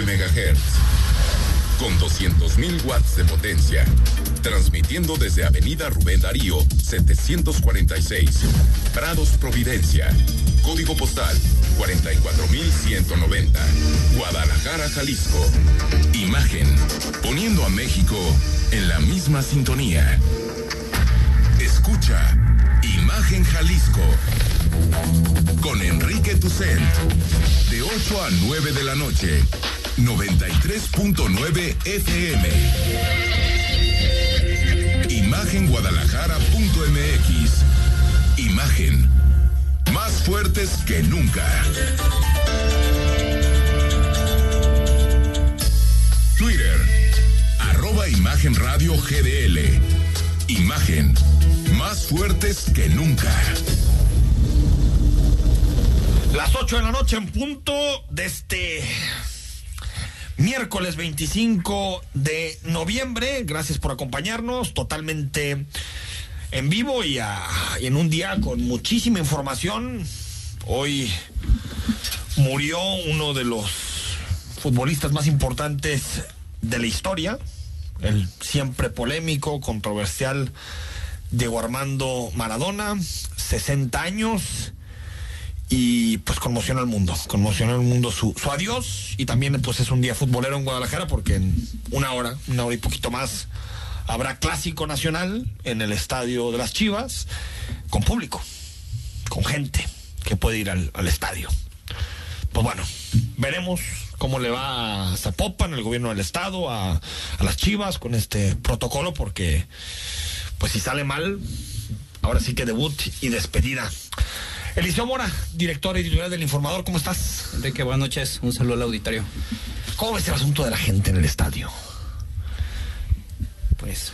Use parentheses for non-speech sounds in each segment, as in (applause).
9 MHz. Con 200.000 watts de potencia. Transmitiendo desde Avenida Rubén Darío, 746. Prados Providencia. Código postal 44190. Guadalajara, Jalisco. Imagen. Poniendo a México en la misma sintonía. Escucha. Imagen Jalisco. Con Enrique Tucent. De 8 a 9 de la noche. 93.9 FM. Imagenguadalajara.mx. Imagen. Más fuertes que nunca. Twitter. Arroba Imagen Radio GDL. Imagen. Más fuertes que nunca. Las 8 de la noche en punto de este miércoles 25 de noviembre. Gracias por acompañarnos totalmente en vivo y, a- y en un día con muchísima información. Hoy murió uno de los futbolistas más importantes de la historia, el siempre polémico, controversial Diego Armando Maradona, 60 años y pues conmociona al mundo, conmociona al mundo su, su adiós y también pues es un día futbolero en Guadalajara porque en una hora, una hora y poquito más habrá clásico nacional en el estadio de las Chivas con público, con gente que puede ir al, al estadio. Pues bueno, veremos cómo le va a Zapopan, el gobierno del estado, a, a las Chivas con este protocolo porque pues si sale mal, ahora sí que debut y despedida. Eliseo Mora, director editorial del Informador, ¿cómo estás? Enrique, buenas noches. Un saludo al auditorio. ¿Cómo ves el asunto de la gente en el estadio? Pues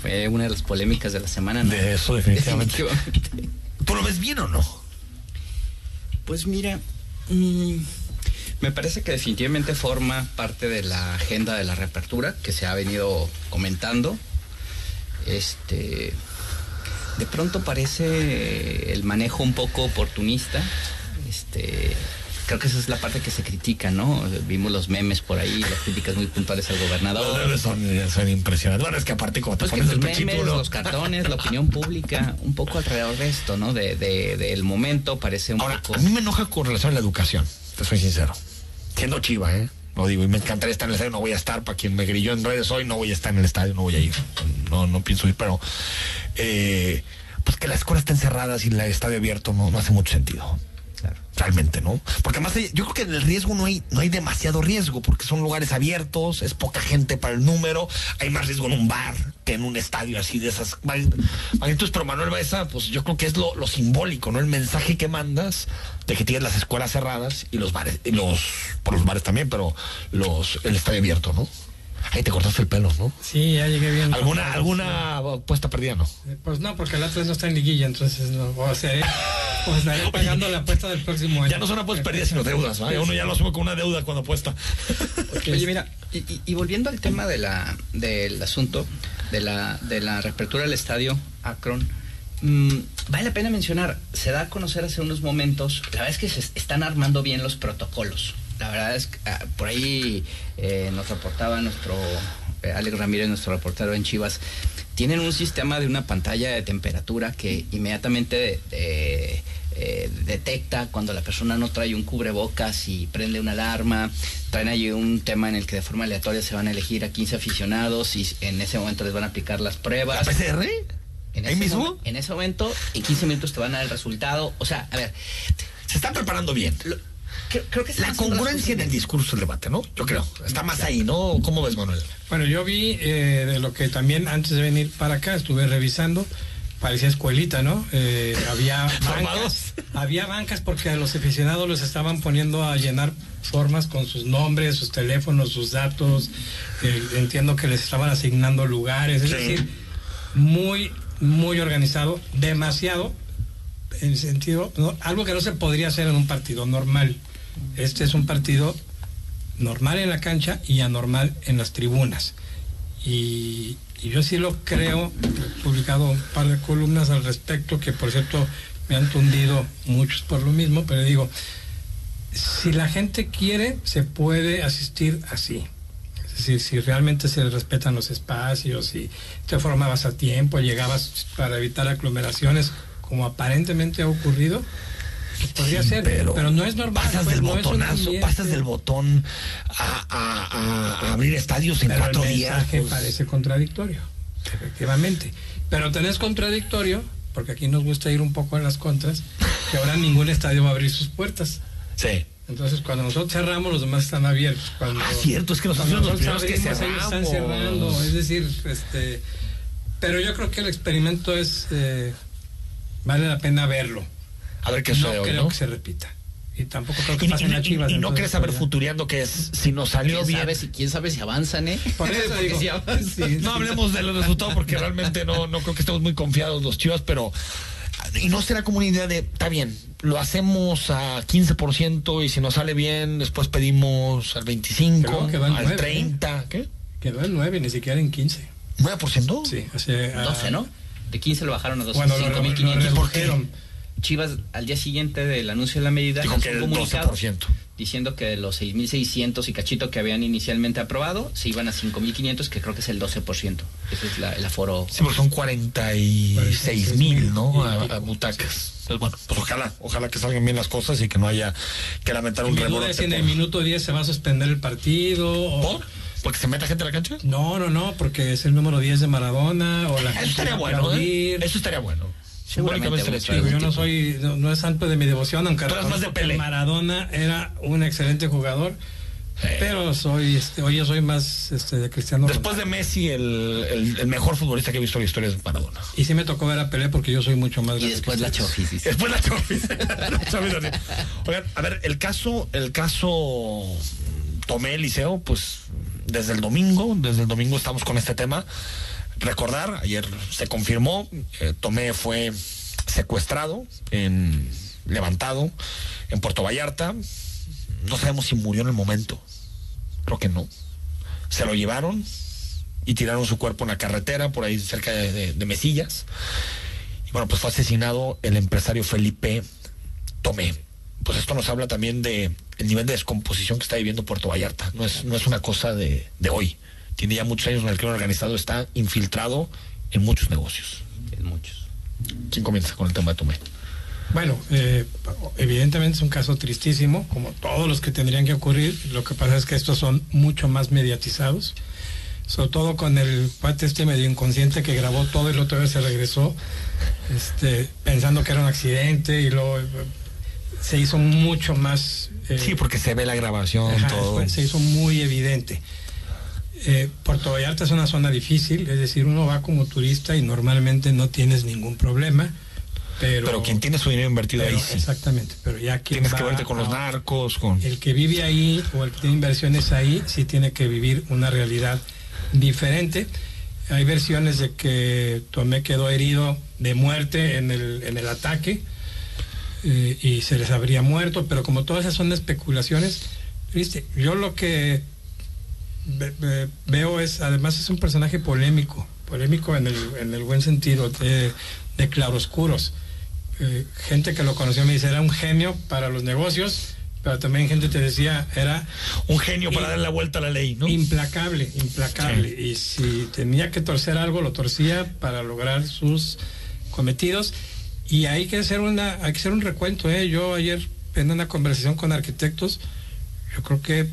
fue una de las polémicas de la semana. ¿no? De eso definitivamente. Definitivamente. ¿Tú lo ves bien o no? Pues mira, mm, me parece que definitivamente forma parte de la agenda de la reapertura que se ha venido comentando. Este, de pronto parece el manejo un poco oportunista. Este, creo que esa es la parte que se critica, ¿no? Vimos los memes por ahí, las críticas muy puntuales al gobernador. Los memes son, son impresionantes. Bueno, es que aparte como te Pues que pones los el pechito, memes, ¿no? los cartones, la opinión pública, un poco alrededor de esto, ¿no? De, de- del momento parece un Ahora, poco... a mí me enoja con relación a la educación, te soy sincero. Siendo chiva, ¿eh? Lo digo, y me encantaría estar en el estadio, no voy a estar. Para quien me grilló en redes hoy, no voy a estar en el estadio, no voy a ir. No, no pienso ir, pero. eh, pues que la escuela esté encerrada y el estadio abierto no, no hace mucho sentido. Realmente, ¿no? Porque además yo creo que en el riesgo no hay, no hay demasiado riesgo, porque son lugares abiertos, es poca gente para el número, hay más riesgo en un bar que en un estadio así de esas mag- magnitudes. Pero Manuel Baeza, pues yo creo que es lo, lo simbólico, ¿no? El mensaje que mandas de que tienes las escuelas cerradas y los bares, y los, por los bares también, pero los, el estadio abierto, ¿no? Ahí te cortaste el pelo, ¿no? Sí, ya llegué bien. ¿Alguna, alguna apuesta perdida, no? Pues no, porque el Atlas no está en liguilla, entonces no. O sea, eh, o estaré pagando la apuesta del próximo año. Ya no son apuestas perdidas, sino deudas, ¿no? Uno ya lo asume con una deuda cuando apuesta. Oye, mira, y, y- y volviendo al tema de la, del asunto de la, de la reapertura del estadio Akron, mm, vale la pena mencionar, se da a conocer hace unos momentos, la verdad es que se est- están armando bien los protocolos. La verdad es que ah, por ahí eh, nos reportaba nuestro eh, Alex Ramírez, nuestro reportero en Chivas, tienen un sistema de una pantalla de temperatura que inmediatamente eh, eh, detecta cuando la persona no trae un cubrebocas y prende una alarma. Traen ahí un tema en el que de forma aleatoria se van a elegir a 15 aficionados y en ese momento les van a aplicar las ¿La pruebas. PCR? En ¿Ahí mismo? en ese momento, en 15 minutos te van a dar el resultado. O sea, a ver, Se están preparando bien. lo- creo, creo que La congruencia en el discurso del debate, ¿no? Yo creo. Está más ahí, ¿no? ¿Cómo ves, Manuel? Bueno, yo vi eh, de lo que también antes de venir para acá estuve revisando. Parecía escuelita, ¿no? Eh, había (laughs) bancas, había bancas porque a los aficionados los estaban poniendo a llenar formas con sus nombres, sus teléfonos, sus datos. Eh, entiendo que les estaban asignando lugares, es Sí. decir, muy, muy organizado, demasiado, en el sentido, ¿no? algo que no se podría hacer en un partido normal. Este es un partido normal en la cancha y anormal en las tribunas. Y, y yo sí lo creo, he publicado un par de columnas al respecto, que por cierto me han tundido muchos por lo mismo, pero digo, si la gente quiere, se puede asistir así. Es decir, si realmente se respetan los espacios y te formabas a tiempo, llegabas para evitar aglomeraciones, como aparentemente ha ocurrido, podría Sí, ser, pero pero, no es normal. Pasas pues, del no botonazo, pasas del botón a, a- a- a abrir estadios en pero cuatro el días. mensaje pues, parece contradictorio, efectivamente. Pero tenés contradictorio, porque aquí nos gusta ir un poco en las contras, que ahora ningún estadio va a abrir sus puertas. Sí. Entonces, cuando nosotros cerramos, los demás están abiertos. Cuando, Ah, cierto, es que nosotros los que abrimos, ellos están cerrando. Es decir, este, pero yo creo que el experimento es eh, vale la pena verlo. A ver qué no sucede hoy, creo ¿no? que se repita. Y tampoco creo que Y, pase en y- la y- Chivas. y no crees saber ya. futuriando que es si nos salió ¿Quién bien. sabe, si, ¿Quién sabe si avanzan, eh? Por eso digo, si avanzan. sí, No sí. hablemos de los resultados porque realmente no, no creo que estemos muy confiados los chivas, pero. Y no será como una idea de, está bien, lo hacemos a 15% y si nos sale bien, después pedimos al 25%, Pero quedó en al nueve, 30%. ¿Qué? Quedó en 9, ni siquiera en 15. ¿9%? Sí, hace, ah, 12, ¿no? De 15 lo bajaron a 12, Bueno, lo, lo, 5.500. ¿Por qué? Chivas, al día siguiente del anuncio de la medida, Dijo que un el comunicado 12%. diciendo que de los 6.600 y cachito que habían inicialmente aprobado, se iban a 5.500, que creo que es el 12%. Ese es la- el aforo. Sí, porque son 46 mil, ¿no? Y A, a butacas. Pues bueno, pues ojalá, ojalá que salgan bien las cosas y que no haya que lamentar un es si en el por- minuto 10 se va a suspender el partido. o- ¿Por? ¿Porque se meta gente a la cancha? No, no, no, porque es el número 10 de Maradona o la Eso gente estaría bueno, ¿eh? Eso estaría bueno. Seguramente. Digo, yo no soy, no, no es santo de mi devoción, aunque más de Pelé. Maradona era un excelente jugador, Sí. pero soy, este, hoy yo soy más este, de Cristiano Después de. Messi, el, el- el mejor futbolista que he visto en la historia es Maradona. Y sí me tocó ver a Pelé porque yo soy mucho más Y después la. Chofis. Después (laughs) la Chofis. Oigan, a ver, el caso, el caso Tomé Liceo, pues desde el domingo, desde el domingo estamos con este tema. Recordar, ayer se confirmó, eh, Tomé fue secuestrado, en, levantado en Puerto Vallarta. No sabemos si murió en el momento. Creo que no. Se lo llevaron y tiraron su cuerpo en la carretera, por ahí cerca de, de- Mesillas. Y bueno, pues fue asesinado el empresario Felipe Tomé. Pues esto nos habla también de el nivel de descomposición que está viviendo Puerto Vallarta. No es, no es una cosa de hoy. Tiene ya muchos años en el crimen organizado, está infiltrado en muchos negocios. En muchos. ¿Quién comienza con el tema de Tomé? Bueno, eh, evidentemente es un caso tristísimo, como todos los que tendrían que ocurrir. Lo que pasa es que estos son mucho más mediatizados, sobre todo con el cuate este medio inconsciente que grabó todo y la otra vez se regresó, este, pensando que era un accidente y luego eh, se hizo mucho más. eh, Sí, porque se ve la grabación, Ajá, todo. se hizo muy evidente. Eh, Puerto Vallarta es una zona difícil, es decir, uno va como turista y normalmente no tienes ningún problema, pero... Pero quien tiene su dinero invertido pero- ahí sí. Exactamente, pero ya quien Tienes que va verte con los narcos, con... El que vive ahí o el que tiene inversiones ahí sí tiene que vivir una realidad diferente. Hay versiones de que Tomé quedó herido de muerte en el, en el ataque eh, y se les habría muerto, pero como todas esas son especulaciones, ¿viste? yo lo que veo es, además es un personaje polémico, polémico en el, en el buen sentido, de, de claroscuros. Eh, gente que lo conoció me dice, era un genio para los negocios, pero también gente te decía, era Un genio para dar la vuelta a la ley, ¿no? implacable, implacable. Sí. Y si tenía que torcer algo, lo torcía para lograr sus cometidos. Y hay que hacer una, hay que hacer un recuento, ¿eh? Yo ayer en una conversación con arquitectos, yo creo que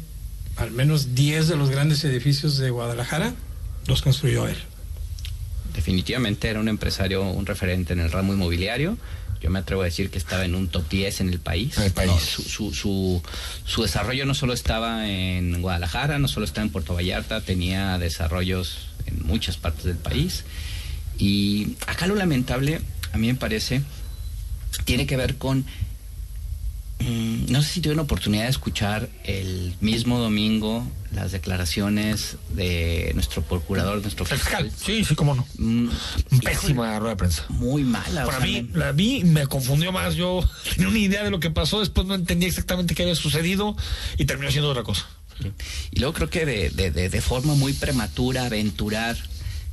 al menos 10 de los grandes edificios de Guadalajara los construyó él. Definitivamente era un empresario, un referente en el ramo inmobiliario. Yo me atrevo a decir que estaba en un top 10 en el país. En el país. No, su, su, su, su desarrollo no solo estaba en Guadalajara, no solo estaba en Puerto Vallarta, tenía desarrollos en muchas partes del país. Y acá lo lamentable, a mí me parece, tiene que ver con Mm, No sé si tuve una oportunidad de escuchar el mismo domingo las declaraciones de nuestro procurador, nuestro fiscal. Sí, sí, cómo no. Mm, Pésima rueda de prensa. Muy mala. o Para sea, mí, me- la vi me confundió más. Yo (laughs) tenía una idea de lo que pasó, después no entendía exactamente qué había sucedido y terminó siendo otra cosa. Y luego creo que de, de- de- de forma muy prematura aventurar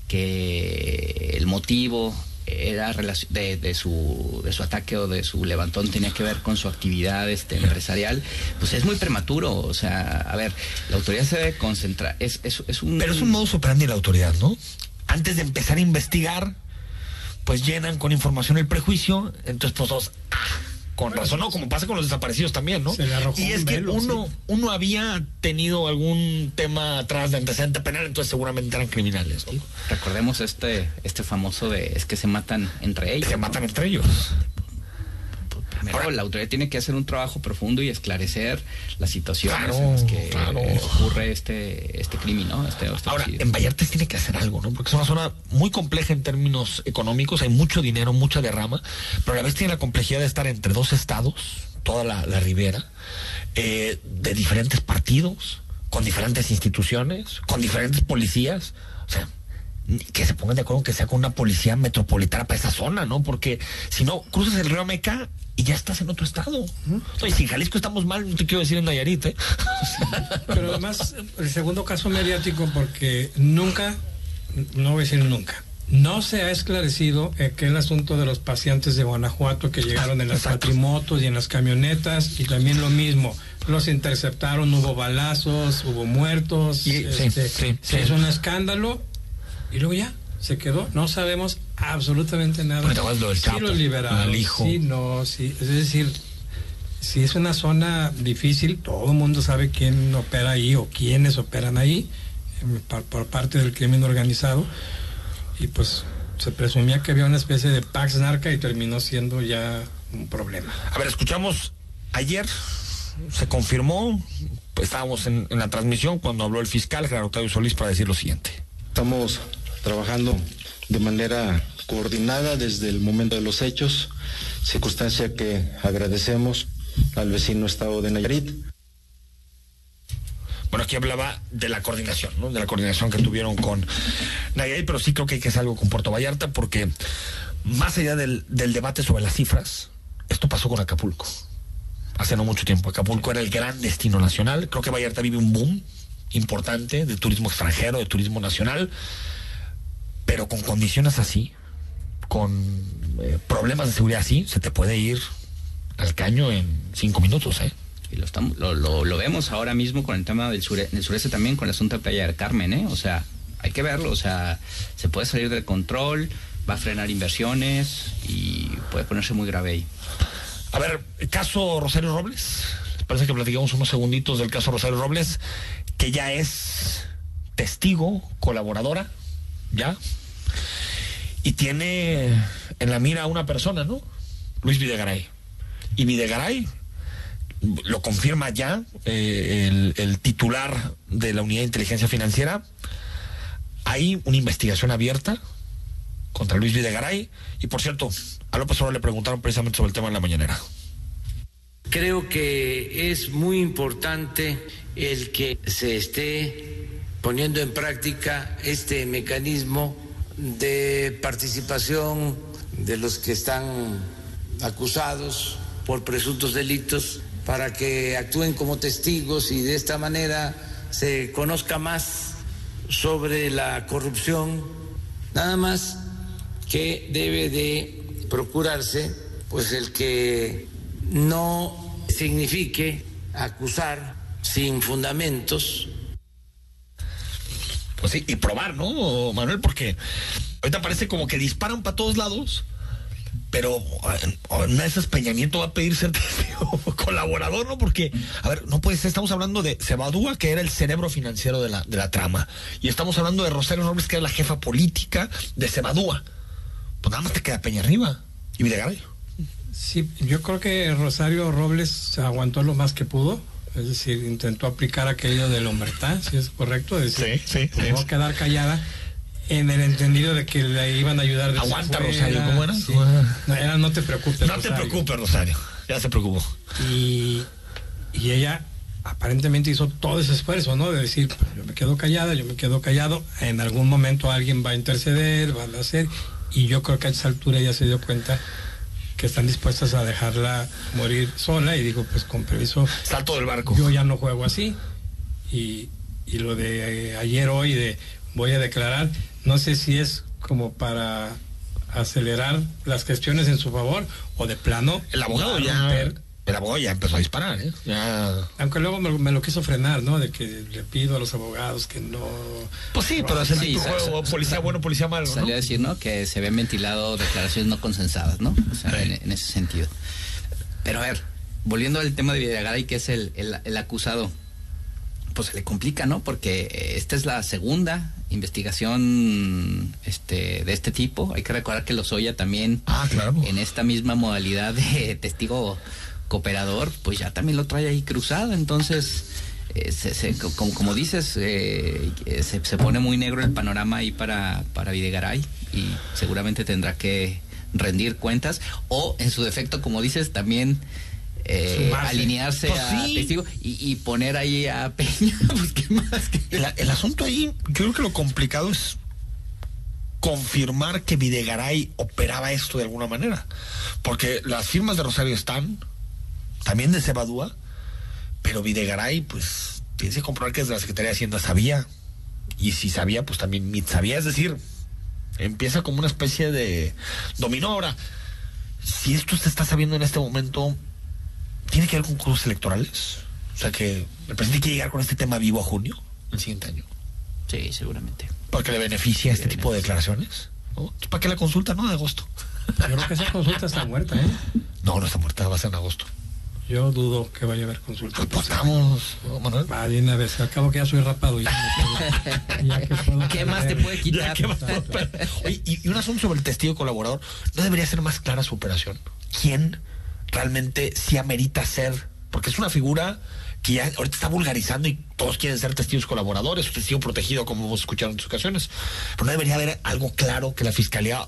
que el motivo era de, de, su, de su ataque o de su levantón tenía que ver con su actividad este, empresarial, pues es muy prematuro. O sea, a ver, la autoridad se debe concentrar. Es, es, es un... Pero es un modus operandi la autoridad, ¿no? Antes de empezar a investigar, pues llenan con información el prejuicio, entonces pues dos, con razón, ¿no? Como pasa con los desaparecidos también, ¿no? y es que uno, uno había tenido algún tema atrás de antecedente penal, entonces seguramente eran criminales. Recordemos este, este famoso de es que se matan entre ellos. Se matan entre ellos. Ahora, la autoridad tiene que hacer un trabajo profundo y esclarecer las situaciones en las que ocurre este, este crimen, ¿no? Este, este Ahora, en Vallarta tiene que hacer algo, ¿no? Porque es una zona muy compleja en términos económicos, hay mucho dinero, mucha derrama, pero a la vez tiene la complejidad de estar entre dos estados, toda la, ribera, eh, de diferentes partidos, con diferentes instituciones, con diferentes policías. O sea, que se pongan de acuerdo que sea con una policía metropolitana para esa zona, ¿no? Porque si no, cruzas el río Meca y ya estás en otro estado. Y si en Jalisco estamos mal, no te quiero decir en Nayarit, ¿eh? (laughs) Pero además, el segundo caso mediático, porque nunca, no voy a decir nunca, no se ha esclarecido aquel asunto de los pacientes de Guanajuato que llegaron en las patrimotos y en las camionetas, y también lo mismo, los interceptaron, hubo balazos, hubo muertos, este, se hizo un escándalo y luego ya se quedó. No sabemos absolutamente nada. Lo sí lo liberaron. hijo. Sí, no, sí. Es decir, si es una zona difícil, todo el mundo sabe quién opera ahí o quiénes operan ahí eh, por, parte del crimen organizado. Y pues se presumía que había una especie de Pax Narca y terminó siendo ya un problema. A ver, escuchamos ayer, se confirmó, pues, estábamos en, en la transmisión cuando habló el fiscal Gerardo Octavio Solís para decir lo siguiente. Estamos trabajando de manera coordinada desde el momento de los hechos, circunstancia que agradecemos al vecino estado de Nayarit. Bueno, aquí hablaba de la coordinación, ¿no? De la coordinación que tuvieron con Nayarit, pero sí creo que hay que hacer algo con Puerto Vallarta porque más allá del, del debate sobre las cifras, esto pasó con Acapulco. Hace no mucho tiempo. Acapulco era el gran destino nacional. Creo que Vallarta vive un boom importante de turismo extranjero, de turismo nacional pero con condiciones así, con eh, problemas de seguridad así, se te puede ir al caño en cinco minutos, ¿eh? Y lo, estamos, lo, lo, vemos ahora mismo con el tema del, sureste también, con el asunto de Playa del Carmen, ¿eh? O sea, hay que verlo, o sea, se puede salir del control, va a frenar inversiones y puede ponerse muy grave ahí. A ver, caso Rosario Robles. parece que platicamos unos segunditos del caso Rosario Robles, que ya es testigo, colaboradora, ya, y tiene en la mira a una persona, ¿no? Luis Videgaray. Y Videgaray lo confirma ya eh, el, titular de la Unidad de Inteligencia Financiera. Hay una investigación abierta contra Luis Videgaray. Y por cierto, a López Obrador le preguntaron precisamente sobre el tema en la mañanera. Creo que es muy importante el que se esté poniendo en práctica este mecanismo de participación de los que están acusados por presuntos delitos para que actúen como testigos y de esta manera se conozca más sobre la corrupción, nada más que debe de procurarse pues el que no signifique acusar sin fundamentos pues sí, y probar, ¿no, Manuel? Porque ahorita parece como que disparan para todos lados, pero una de esas Peña va a pedir ser (laughs) colaborador, ¿no? Porque, a ver, no puede ser, estamos hablando de Cebadúa, que era el cerebro financiero de la, de la trama, y estamos hablando de Rosario Robles, que era la jefa política de Cebadúa. Pues nada más te queda Peña arriba y Videgaray. Sí, yo creo que Rosario Robles aguantó lo más que pudo es decir, intentó aplicar aquello de la si es correcto, es decir, sí, sí, sí. quedar callada en el entendido de que le iban a ayudar de Aguanta, Rosario, ¿cómo era? No, era no te preocupes. No te preocupes, Rosario, ya se preocupó. Y, y ella aparentemente hizo todo ese esfuerzo, ¿no? De decir, pues, yo me quedo callada, yo me quedo callado, en algún momento alguien va a interceder, va a hacer, y yo creo que a esa altura ella se dio cuenta que están dispuestas a dejarla morir sola y digo, pues con permiso. Salto del barco. Yo ya no juego así. Y, y lo de ayer, hoy, de voy a declarar, no sé si es como para acelerar las gestiones en su favor o de plano El abogado ya. El abogado ya empezó a disparar, ¿eh? Ya. Aunque luego me, me lo quiso frenar, ¿no? De que le pido a los abogados que no. Pues sí, pero es Sí, juego, policía bueno, policía malo, ¿no? Salió a decir, ¿no? Que se habían ventilado declaraciones no consensadas, ¿no? O sea, en, en ese sentido. Pero a ver, volviendo al tema de Videgaray, que es el, el, el acusado, pues se le complica, ¿no? Porque eh, esta es la segunda investigación este, de este tipo. Hay que recordar que Lozoya también, Ah, claro. en esta misma modalidad de testigo cooperador, pues ya también lo trae ahí cruzado. Entonces, eh, se- se- co- como, como dices, eh, eh, se, se pone muy negro el panorama ahí para, para Videgaray y seguramente tendrá que rendir cuentas o, en su defecto, como dices, también eh, alinearse Pues a sí. testigo y, y poner ahí a (laughs) Peña. pues, ¿qué más? que- El, el asunto ahí, creo que lo complicado es confirmar que Videgaray operaba esto de alguna manera. Porque las firmas de Rosario están, también de Cebadúa, pero Videgaray, pues, tienes que comprobar que desde la Secretaría de Hacienda sabía. Y si sabía, pues también Mit sabía. Es decir, empieza como una especie de dominó. Ahora, si esto se está sabiendo en este momento, ¿tiene que ver con cursos electorales? O sea que el presidente quiere llegar con este tema vivo a junio, el siguiente año. Sí, seguramente. Porque le beneficia este tipo de declaraciones. ¿no? ¿Para qué la consulta? No, de agosto. Yo creo que esa consulta está muerta, ¿eh? No, no está muerta, va a ser en agosto. Yo dudo que vaya a haber consulta. Pues vamos, ¿no, Manuel. Va, de una vez, al cabo que ya soy rapado. Ya, me puedo- (laughs) ya que puedo ¿Qué más te puede quitar? Oye, y, un asunto sobre el testigo colaborador, ¿no debería ser más clara su operación? ¿Quién realmente sí amerita ser? Porque es una figura que ya ahorita está vulgarizando y todos quieren ser testigos colaboradores, testigo protegido, como hemos escuchado en otras ocasiones. Pero no debería haber algo claro que la fiscalía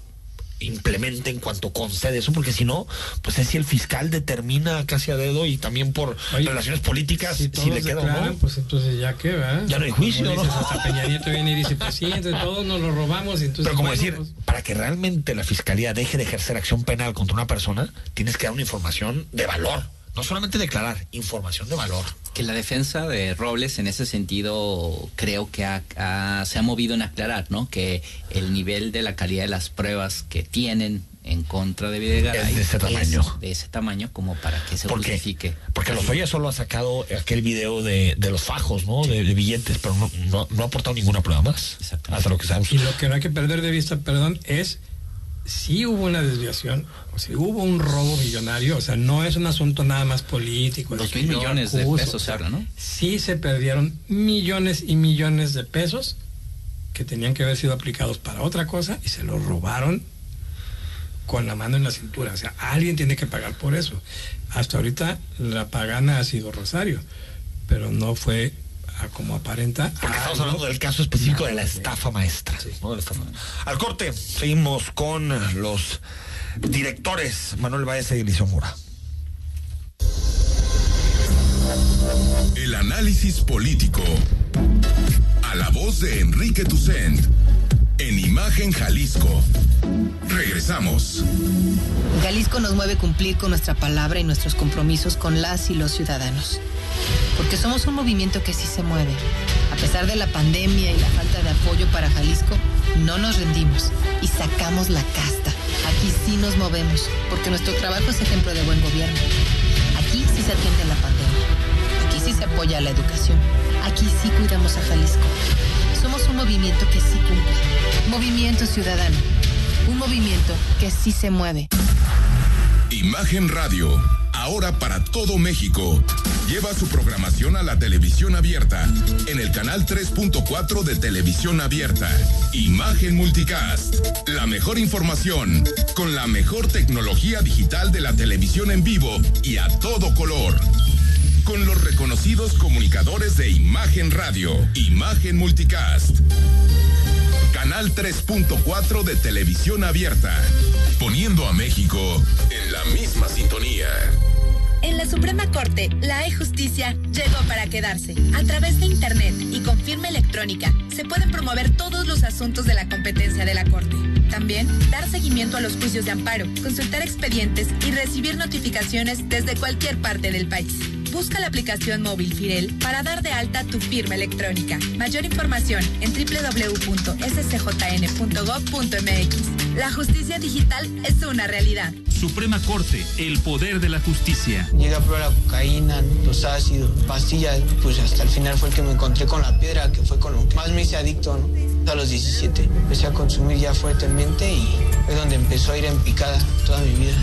implemente en cuanto concede eso, porque si no, pues es si el fiscal determina casi a dedo y también por Oye, relaciones políticas Si le queda o declaran, no. pues entonces ya qué, ¿verdad? Ya no hay juicio, dices, hasta Peña Nieto viene y dice, pues sí, todos nos lo robamos. Y entonces, Pero como bueno, decir, pues, para que realmente la fiscalía deje de ejercer acción penal contra una persona, tienes que dar una información de valor. No solamente declarar, información de valor. Que la defensa de Robles en ese sentido creo que ha- ha- se ha movido en aclarar, ¿no? Que el nivel de la calidad de las pruebas que tienen en contra de Videgaray Es de ese tamaño. de ese tamaño como para que se Porque, justifique. porque los Oya solo ha sacado aquel video de, de los fajos, ¿no? De, de billetes, pero no, no, no ha aportado ninguna prueba más. Exactamente. Hasta lo que sabemos. Y lo que no hay que perder de vista, perdón, es si hubo una desviación, o si hubo un robo millonario, o sea, no es un asunto nada más político. Dos mil millones de pesos se habla, ¿no? Sí se perdieron millones y millones de pesos que tenían que haber sido aplicados para otra cosa y se los robaron con la mano en la cintura. O sea, alguien tiene que pagar por eso. Hasta ahorita la pagana ha sido Rosario, pero no fue a como aparenta. Porque estamos algo hablando del caso específico de la estafa maestra. ¿no? De la estafa. Al corte, seguimos con los directores Manuel Baeza y Eliseo Mura. El análisis político. A la voz de Enrique Tucent. En Imagen Jalisco. Regresamos. Jalisco nos mueve cumplir con nuestra palabra y nuestros compromisos con las y los ciudadanos. Porque somos un movimiento que sí se mueve. A pesar de la pandemia y la falta de apoyo para Jalisco, no nos rendimos y sacamos la casta. Aquí sí nos movemos, porque nuestro trabajo es ejemplo de buen gobierno. Aquí sí se atiende la pandemia. Aquí sí se apoya a la educación. Aquí sí cuidamos a Jalisco. Movimiento que sí cumple. Movimiento Ciudadano. Un movimiento que sí se mueve. Imagen Radio, ahora para todo México. Lleva su programación a la televisión abierta, en el canal 3.4 de televisión abierta. Imagen Multicast, la mejor información, con la mejor tecnología digital de la televisión en vivo y a todo color. Con los reconocidos comunicadores de Imagen Radio, Imagen Multicast. Canal 3.4 de televisión abierta, poniendo a México en la misma sintonía. En la Suprema Corte, la e-justicia llegó para quedarse. A través de Internet y con firma electrónica, se pueden promover todos los asuntos de la competencia de la Corte. También, dar seguimiento a los juicios de amparo, consultar expedientes y recibir notificaciones desde cualquier parte del país. Busca la aplicación móvil Firel para dar de alta tu firma electrónica. Mayor información en www.scjn.gov.mx. La justicia digital es una realidad. Suprema Corte, el poder de la justicia. Llega a probar la cocaína, los ácidos, pastillas, pues hasta el final fue el que me encontré con la piedra, que fue con lo que más me hice adicto, ¿no? A los 17 empecé a consumir ya fuertemente y es donde empezó a ir en picada toda mi vida.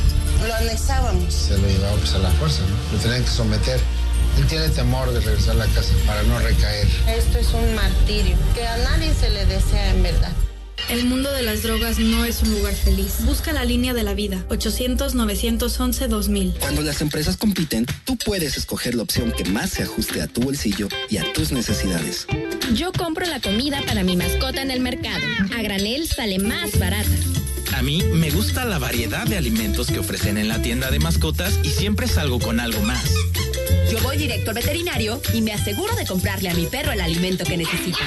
Lo anexábamos. Se lo llevaba pues a la fuerza, ¿no? Lo tenían que someter. Él tiene temor de regresar a la casa para no recaer. Esto es un martirio que a nadie se le desea en verdad. El mundo de las drogas no es un lugar feliz. Busca la línea de la vida. 800-911-2000. Cuando las empresas compiten, tú puedes escoger la opción que más se ajuste a tu bolsillo y a tus necesidades. Yo compro la comida para mi mascota en el mercado. A granel sale más barata. A mí me gusta la variedad de alimentos que ofrecen en la tienda de mascotas y siempre salgo con algo más. Yo voy directo al veterinario y me aseguro de comprarle a mi perro el alimento que necesita.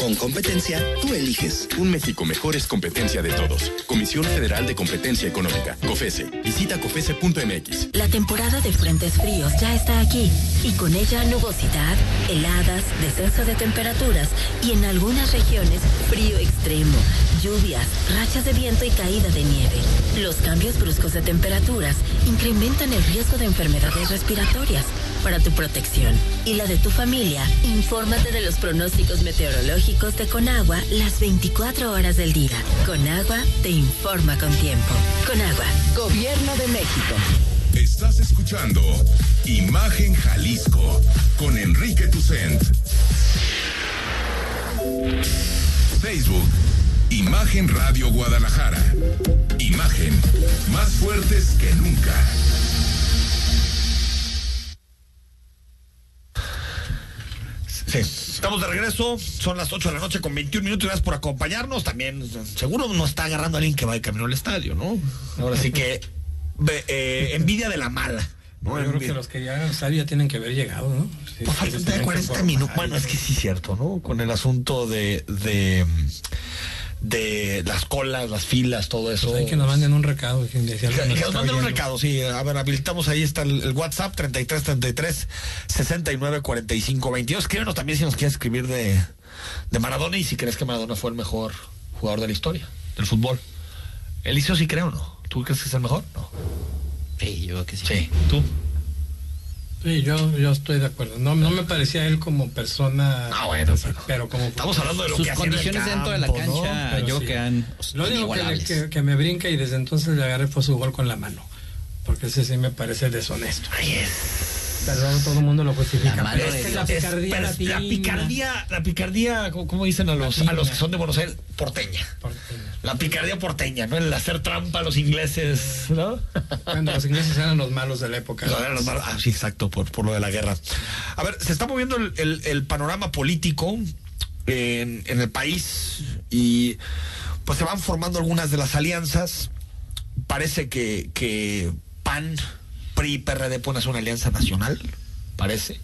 Con competencia, tú eliges. Un México mejor es competencia de todos. Comisión Federal de Competencia Económica. COFESE. Visita COFESE.mx. La temporada de frentes fríos ya está aquí y con ella nubosidad, heladas, descenso de temperaturas y en algunas regiones frío extremo, lluvias, rachas de viento y caída de nieve. Los cambios bruscos de temperaturas incrementan el riesgo de enfermedades respiratorias. Para tu protección y la de tu familia, infórmate de los pronósticos meteorológicos de Conagua las 24 horas del día. Conagua te informa con tiempo. Conagua, Gobierno de México. Estás escuchando Imagen Jalisco con Enrique Tucent. Facebook, Imagen Radio Guadalajara. Imagen, más fuertes que nunca. Sí, estamos de regreso, son las 8 de la noche con 21 minutos, gracias por acompañarnos, también seguro nos está agarrando alguien que va de camino al estadio, ¿no? Ahora sí que eh, envidia de la mala. ¿no? Yo creo que los que llegan al estadio ya tienen que haber llegado, ¿no? Sí, pues faltan de 40 minutos, bueno, es que sí es cierto, ¿no? Con el asunto de... de de las colas, las filas, todo eso. Pues hay que nos manden un recado. Que, que, (laughs) que nos manden un recado, sí. A ver, habilitamos ahí está el, el WhatsApp 33 33 69 45 22. Escríbenos también si nos quieres escribir de, de Maradona y si crees que Maradona fue el mejor jugador de la historia del fútbol. Eliseo sí creo, ¿no? ¿Tú crees que es el mejor? No. Sí, yo creo que sí. Sí, ¿tú? Sí, yo, yo estoy de acuerdo. No, no me parecía él como persona. Ah, bueno, pero, pero como. Estamos hablando de lo sus que condiciones hacía en el dentro campo, de la cancha, ¿no? yo sí. que han. Lo único que, que, que, me brinca y desde entonces le agarré fue su gol con la mano. Porque ese sí me parece deshonesto. Ay, es. Perdón, todo el mundo lo justifica. La la picardía es, latina. La picardía, la picardía, ¿cómo dicen a los, a los que son de Buenos Aires? Porteña. porteña. La picardía porteña, ¿no? El hacer trampa a los ingleses, ¿no? Cuando los ingleses eran los malos de la época. No, eran los malos. Ah, sí, exacto, por, por lo de la guerra. A ver, se está moviendo el, el, el panorama político en, en el país y pues se van formando algunas de las alianzas. Parece que, que PAN, PRI y PRD pueden hacer una alianza nacional, parece.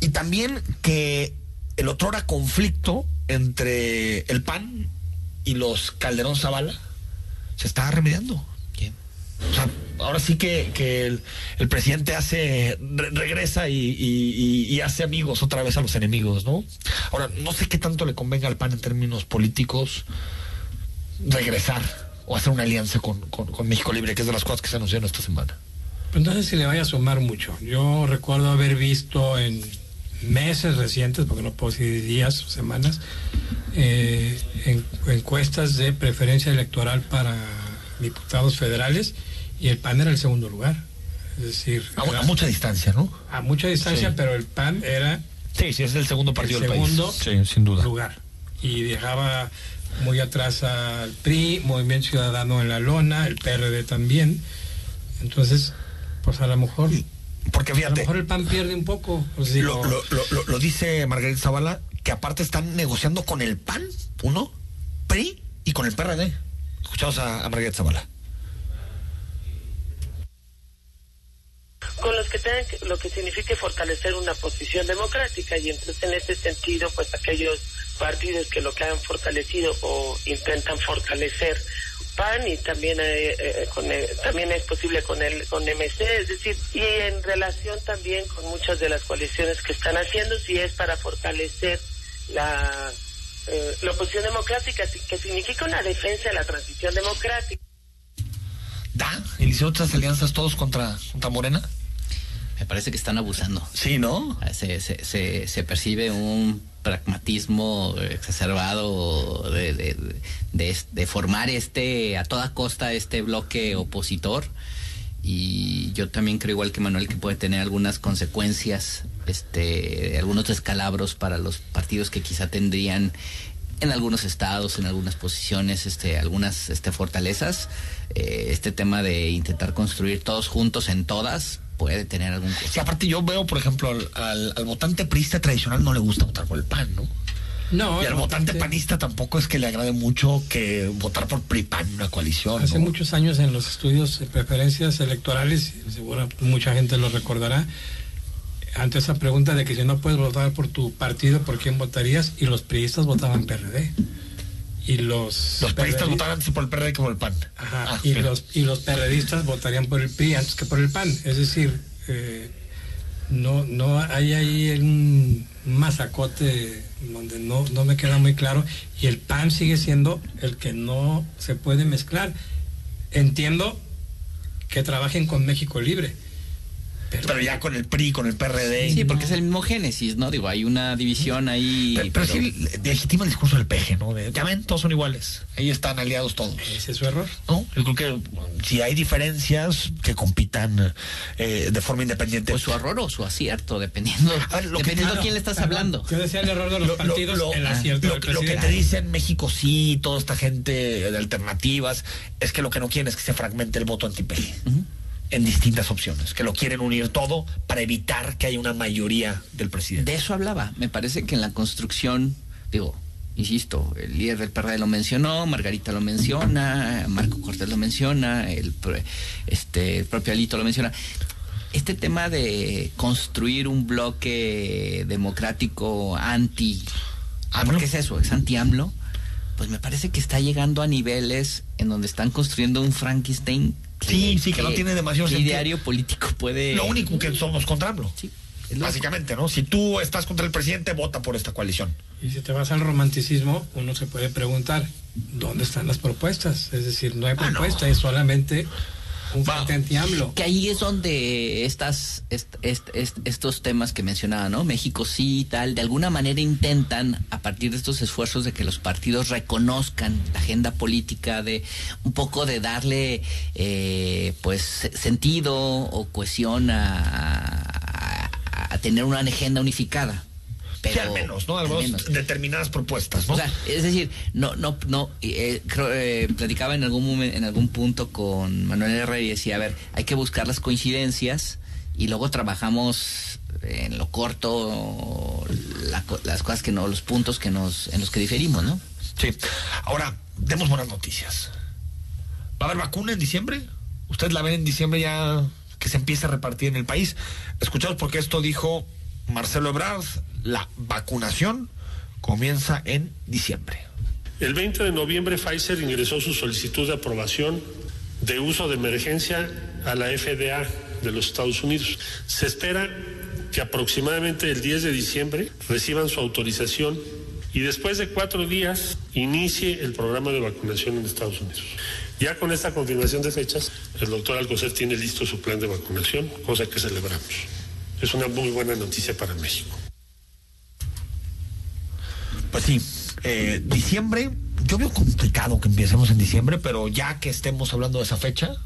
Y también que el otrora conflicto entre el PAN y los Calderón Zavala se está remediando. ¿Qué? O sea, ahora sí que, que el, el, presidente hace, re, regresa y, y, y, hace amigos otra vez a los enemigos, ¿no? Ahora, no sé qué tanto le convenga al PAN en términos políticos regresar o hacer una alianza con, con, con México Libre, que es de las cosas que se anunciaron esta semana. No sé si le vaya a sumar mucho. Yo recuerdo haber visto en meses recientes, porque no puedo decir días o semanas, eh, en, encuestas de preferencia electoral para diputados federales y el PAN era el segundo lugar. Es decir, a, a mucha distancia, ¿no? A mucha distancia, sí. pero el PAN era. Sí, sí, es el segundo partido el del segundo país. Sí, sin duda. lugar. Y dejaba muy atrás al PRI, Movimiento Ciudadano en la lona, el PRD también. Entonces, pues a lo mejor. Porque fíjate. A lo mejor el PAN pierde un poco. Pues digo, lo, lo, lo, lo, dice Margarita Zavala, que aparte están negociando con el PAN, uno, PRI y con el PRD. Escuchamos a, a Margarita Zavala. con los que tengan que, lo que signifique fortalecer una posición democrática y entonces en ese sentido pues aquellos partidos que lo que han fortalecido o intentan fortalecer Y también eh, eh, con también es posible con el con MC, es decir, y en relación también con muchas de las coaliciones que están haciendo, si es para fortalecer la eh, la oposición democrática, que significa una defensa de la transición democrática. ¿Da? ¿Inició otras alianzas todos contra, contra Morena? Me parece que están abusando. Sí, ¿no? Se, se, se, se percibe un pragmatismo exacerbado de, de, de, de formar este, a toda costa, este bloque opositor. Y yo también creo, igual que Manuel, que puede tener algunas consecuencias, este, algunos descalabros para los partidos que quizá tendrían en algunos estados, en algunas posiciones, este, algunas este, fortalezas. Eh, este tema de intentar construir todos juntos en todas puede tener algún costo. Sí, aparte yo veo, por ejemplo, al, al, al votante priista tradicional no le gusta votar por el PAN, ¿no? No, y al votante panista tampoco es que le agrade mucho que votar por PRI-PAN en una coalición. Hace ¿no? muchos años en los estudios de preferencias electorales, y seguro mucha gente lo recordará, ante esa pregunta de que si no puedes votar por tu partido, ¿por quién votarías? Y los priistas votaban PRD. Y los... Los PRD votaban antes por el PRD que por el PAN. Ajá, Ah, y, los, y los perredistas votarían por el PRI antes que por el PAN. Es decir, eh, no, no hay ahí un masacote donde no, no me queda muy claro. Y el PAN sigue siendo el que no se puede mezclar. Entiendo que trabajen con México Libre. Pero, ya con el PRI, con el PRD. Sí, porque es el mismo génesis, ¿no? Digo, hay una división ahí. Pero, pero sí legitima el discurso del peje, ¿no? De, ya ven, todos son iguales. Ahí están aliados todos. ¿Ese es su error? No, yo creo que si hay diferencias, que compitan eh, de forma independiente. Pues su error o su acierto, dependiendo, A ver, que- dependiendo claro, a quién le estás hablando. Yo decía el error de los Lo- partidos, lo- el ah, acierto lo, del lo que te dicen México sí, toda esta gente de alternativas, es que lo que no quieren es que se fragmente el voto anti-PG en distintas opciones, que lo quieren unir todo para evitar que haya una mayoría del presidente. De eso hablaba. Me parece que en la construcción, digo, insisto, el líder del PRD lo mencionó, Margarita lo menciona, Marco Cortés lo menciona, el, este, el propio Alito lo menciona. Este tema de construir un bloque democrático anti, porque es eso, es anti-AMLO, pues me parece que está llegando a niveles en donde están construyendo un Frankenstein. Sí, sí, que no tiene demasiado sentido. diario político puede... Lo único que somos contra AMLO. Básicamente, ¿no? Si tú estás contra el presidente, vota por esta coalición. Y si te vas al romanticismo, uno se puede preguntar, ¿dónde están las propuestas? Es decir, no hay propuesta, es solamente un. Que ahí es donde estas, est- est- est- estos temas que mencionaba, ¿no? México sí y tal, de alguna manera intentan, a partir de estos esfuerzos de que los partidos reconozcan la agenda política, de un poco de darle, eh, pues, se- sentido o cohesión a, a- a tener una agenda unificada. Pero, Sí, al menos, ¿no? Al al menos determinadas propuestas, ¿no? o sea, es decir, no, no, no, eh, creo, eh, platicaba en algún momento, en algún punto con Manuel Herrera y decía, a ver, hay que buscar las coincidencias y luego trabajamos en lo corto la co- las cosas que no, los puntos que nos, en los que diferimos, ¿no? Sí. Ahora, demos buenas noticias. ¿Va a haber vacuna en diciembre? ¿Ustedes la ven en diciembre ya que se empieza a repartir en el país? Escuchados porque esto dijo Marcelo Ebrard, la vacunación comienza en diciembre. El 20 de noviembre Pfizer ingresó su solicitud de aprobación de uso de emergencia a la FDA de los Estados Unidos. Se espera que aproximadamente el 10 de diciembre reciban su autorización y después de cuatro días inicie el programa de vacunación en Estados Unidos. Ya con esta confirmación de fechas, el doctor Alcocer tiene listo su plan de vacunación, cosa que celebramos. Es una muy buena noticia para México. Pues sí, eh, diciembre, yo veo complicado que empecemos en diciembre, pero ya que estemos hablando de esa fecha,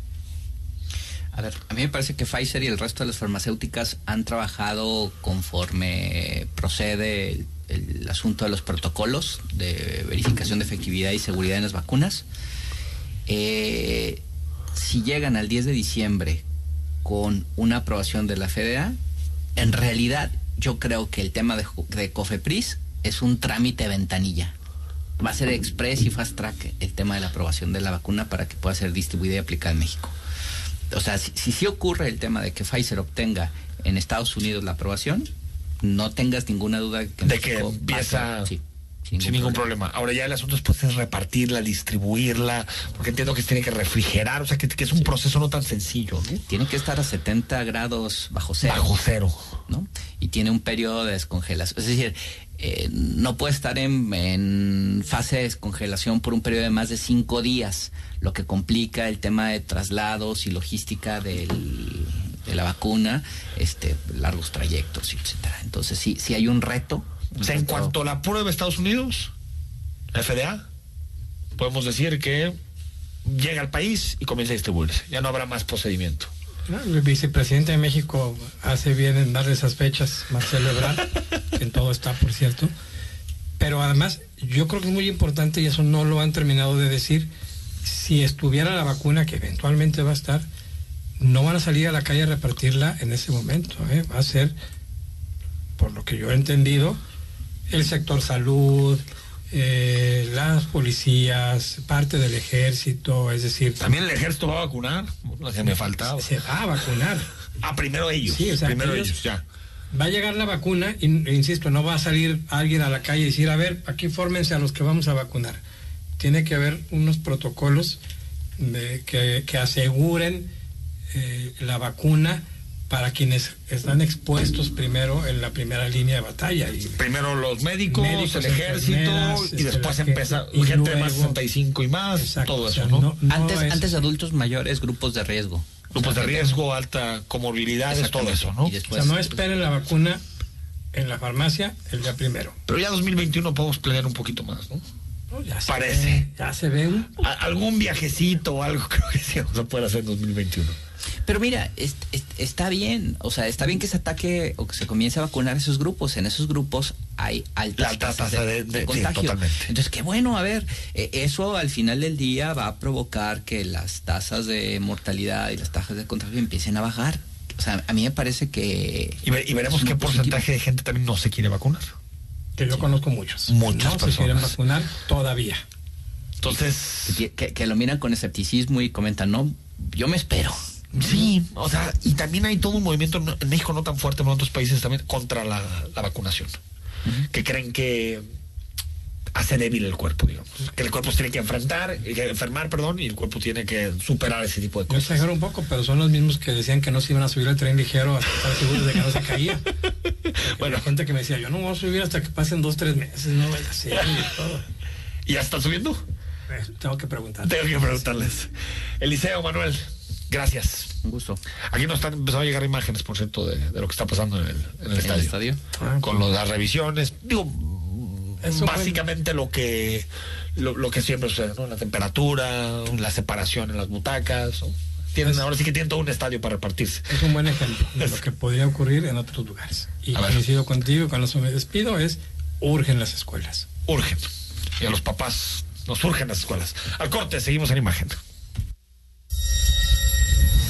A ver, a mí me parece que Pfizer y el resto de las farmacéuticas han trabajado conforme procede el, el asunto de los protocolos de verificación de efectividad y seguridad en las vacunas. Eh, si llegan al 10 de diciembre con una aprobación de la FDA, en realidad yo creo que el tema de, COFEPRIS es un trámite ventanilla. Va a ser express y fast track el tema de la aprobación de la vacuna para que pueda ser distribuida y aplicada en México. O sea, si, si sí ocurre el tema de que Pfizer obtenga en Estados Unidos la aprobación, no tengas ninguna duda que De que empieza-. Sí, sin, ningún problema. Ahora ya el asunto después es repartirla, distribuirla, porque entiendo que se tiene que refrigerar, o sea que, que es un proceso no tan sencillo. ¿no? Tiene que estar a 70 grados bajo cero. Bajo cero. ¿no? Y tiene un periodo de descongelación. Es decir, eh, no puede estar en, en, fase de descongelación por un periodo de más de cinco días, lo que complica el tema de traslados y logística del, de la vacuna, este, largos trayectos, etcétera. Entonces sí, sí hay un reto. O sea, en cuanto a la prueba de Estados Unidos, la FDA, podemos decir que llega al país y comienza a distribuirse. Ya no habrá más procedimiento. El vicepresidente de México hace bien en darle esas fechas, Marcelo Ebrard, (laughs) que en todo está, por cierto. Pero además, yo creo que es muy importante, y eso no lo han terminado de decir, si estuviera la vacuna, que eventualmente va a estar, no van a salir a la calle a repartirla en ese momento. ¿eh? Va a ser, por lo que yo he entendido, el sector salud, eh, las policías, parte del ejército, es decir... También el ejército va a vacunar, lo que me faltaba. Se va a vacunar. Ah, primero ellos. Sí, o sea, primero ellos, ellos, ya. Va a llegar la vacuna, e insisto, no va a salir alguien a la calle y decir, a ver, aquí fórmense a los que vamos a vacunar. Tiene que haber unos protocolos de, que, que, aseguren eh, la vacuna para quienes están expuestos primero en la primera línea de batalla. Y primero los médicos, médicos el ejército y después empieza gente, gente de más 65 y más, exacto, todo eso, o sea, ¿no? no antes, es... antes adultos mayores, grupos de riesgo. Grupos o sea, de riesgo, alta comorbilidades, todo eso, ¿no? Y después, o sea, no esperen la vacuna en la farmacia el día primero. Pero ya 2021 podemos planear un poquito más, ¿no? No, ya se Parece. Ve, ya se ve un... algún viajecito o algo (laughs) creo que sí vamos a poder hacer en 2021. Pero mira, es, es, está bien, o sea, está bien que se ataque o que se comience a vacunar esos grupos. En esos grupos hay altas alta tasas tasa de, de, de, de contagio. Sí, totalmente. Entonces, qué bueno, a ver, eh, eso al final del día va a provocar que las tasas de mortalidad y las tasas de contagio empiecen a bajar. O sea, a mí me parece que... Y, ve, y veremos qué positivo. porcentaje de gente también no se quiere vacunar. Que yo sí. conozco muchos. Muchas no personas. se quieren vacunar todavía. Entonces... Que, que, que, lo miran con escepticismo y comentan, no, yo me espero. Sí, o sea, y también hay todo un movimiento en México no tan fuerte, pero en otros países también, contra la, la vacunación. Uh -huh. Que creen que hace débil el cuerpo, digamos. Que el cuerpo se tiene que enfrentar, que enfermar, perdón, y el cuerpo tiene que superar ese tipo de Yo cosas. exagero un poco, pero son los mismos que decían que no se iban a subir al tren ligero hasta estar seguros de que no se caía. (laughs) bueno, la gente que me decía, yo no voy a subir hasta que pasen dos, tres meses, no vaya a ser y todo. ¿Y ya están subiendo? Eh, tengo que preguntar. Tengo que preguntarles. Eliseo, Manuel. Gracias. Un gusto. Aquí nos están empezando a llegar imágenes, por cierto, de, de lo que está pasando en el, en el ¿En estadio. el estadio? Ah, Con lo, las revisiones. Digo, Eso básicamente lo que lo, lo, que siempre sucede, ¿no? La temperatura, la separación en las butacas. ¿no? Tienen, ahora sí que tienen todo un estadio para repartirse. Es un buen ejemplo de lo que podría ocurrir en otros lugares. Y coincido contigo, con eso me despido, es urgen las escuelas. Urgen. Y a los papás nos urgen las escuelas. Al corte, seguimos en imagen.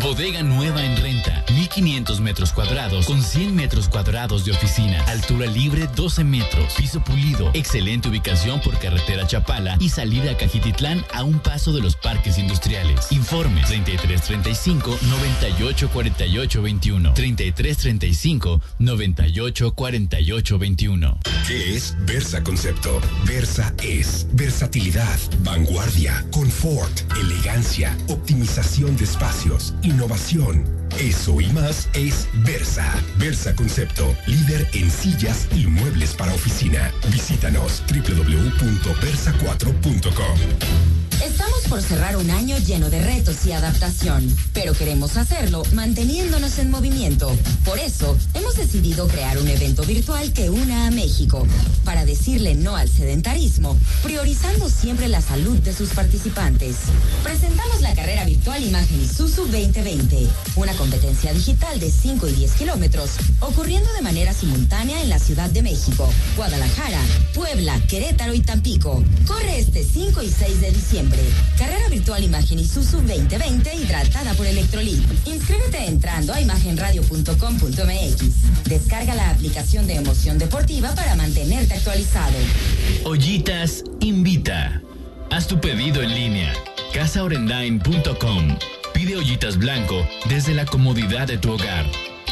Bodega nueva en renta, 1500 metros cuadrados con 100 metros cuadrados de oficina, altura libre 12 metros, piso pulido, excelente ubicación por carretera Chapala y salida a Cajititlán a un paso de los parques industriales. Informes 3335 98 48 21 3335 98 48 21. ¿Qué es Versa Concepto? Versa es versatilidad, vanguardia, confort, elegancia, optimización de espacios, innovación. Eso y más es Versa. Versa Concepto, líder en sillas y muebles para oficina. Visítanos www.versa4.com. Estamos por cerrar un año lleno de retos y adaptación, pero queremos hacerlo manteniéndonos en movimiento. Por eso, hemos decidido crear un evento virtual que una a México, para decirle no al sedentarismo, priorizando siempre la salud de sus participantes. Presentamos la carrera virtual Imagen Isuzu 2020, una competencia digital de 5 y 10 kilómetros, ocurriendo de manera simultánea en la Ciudad de México, Guadalajara, Puebla, Querétaro y Tampico. Corre este 5 y 6 de diciembre. Carrera virtual Imagen Isuzu 2020 hidratada por Electrolit. Inscríbete entrando a imagenradio.com.mx. Descarga la aplicación de emoción deportiva para mantenerte actualizado. Ollitas invita. Haz tu pedido en línea casaorendain.com. Pide ollitas blanco desde la comodidad de tu hogar.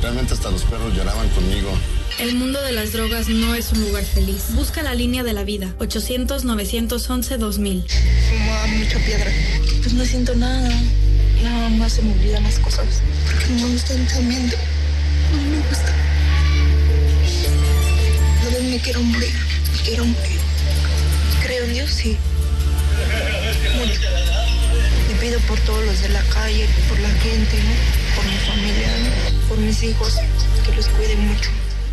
realmente hasta los perros lloraban conmigo. El mundo de las drogas no es un lugar feliz. Busca la línea de la vida. 800-911-2000. Fumaba mucha piedra. Pues no siento nada. Nada más se me olvidan las cosas. Porque no me gusta el. No me gusta. A veces me quiero morir. Me quiero morir. Creo en Dios, sí. Pido por todos los de la calle, por la gente, ¿no? por mi familia, ¿no? por mis hijos, que los cuiden mucho.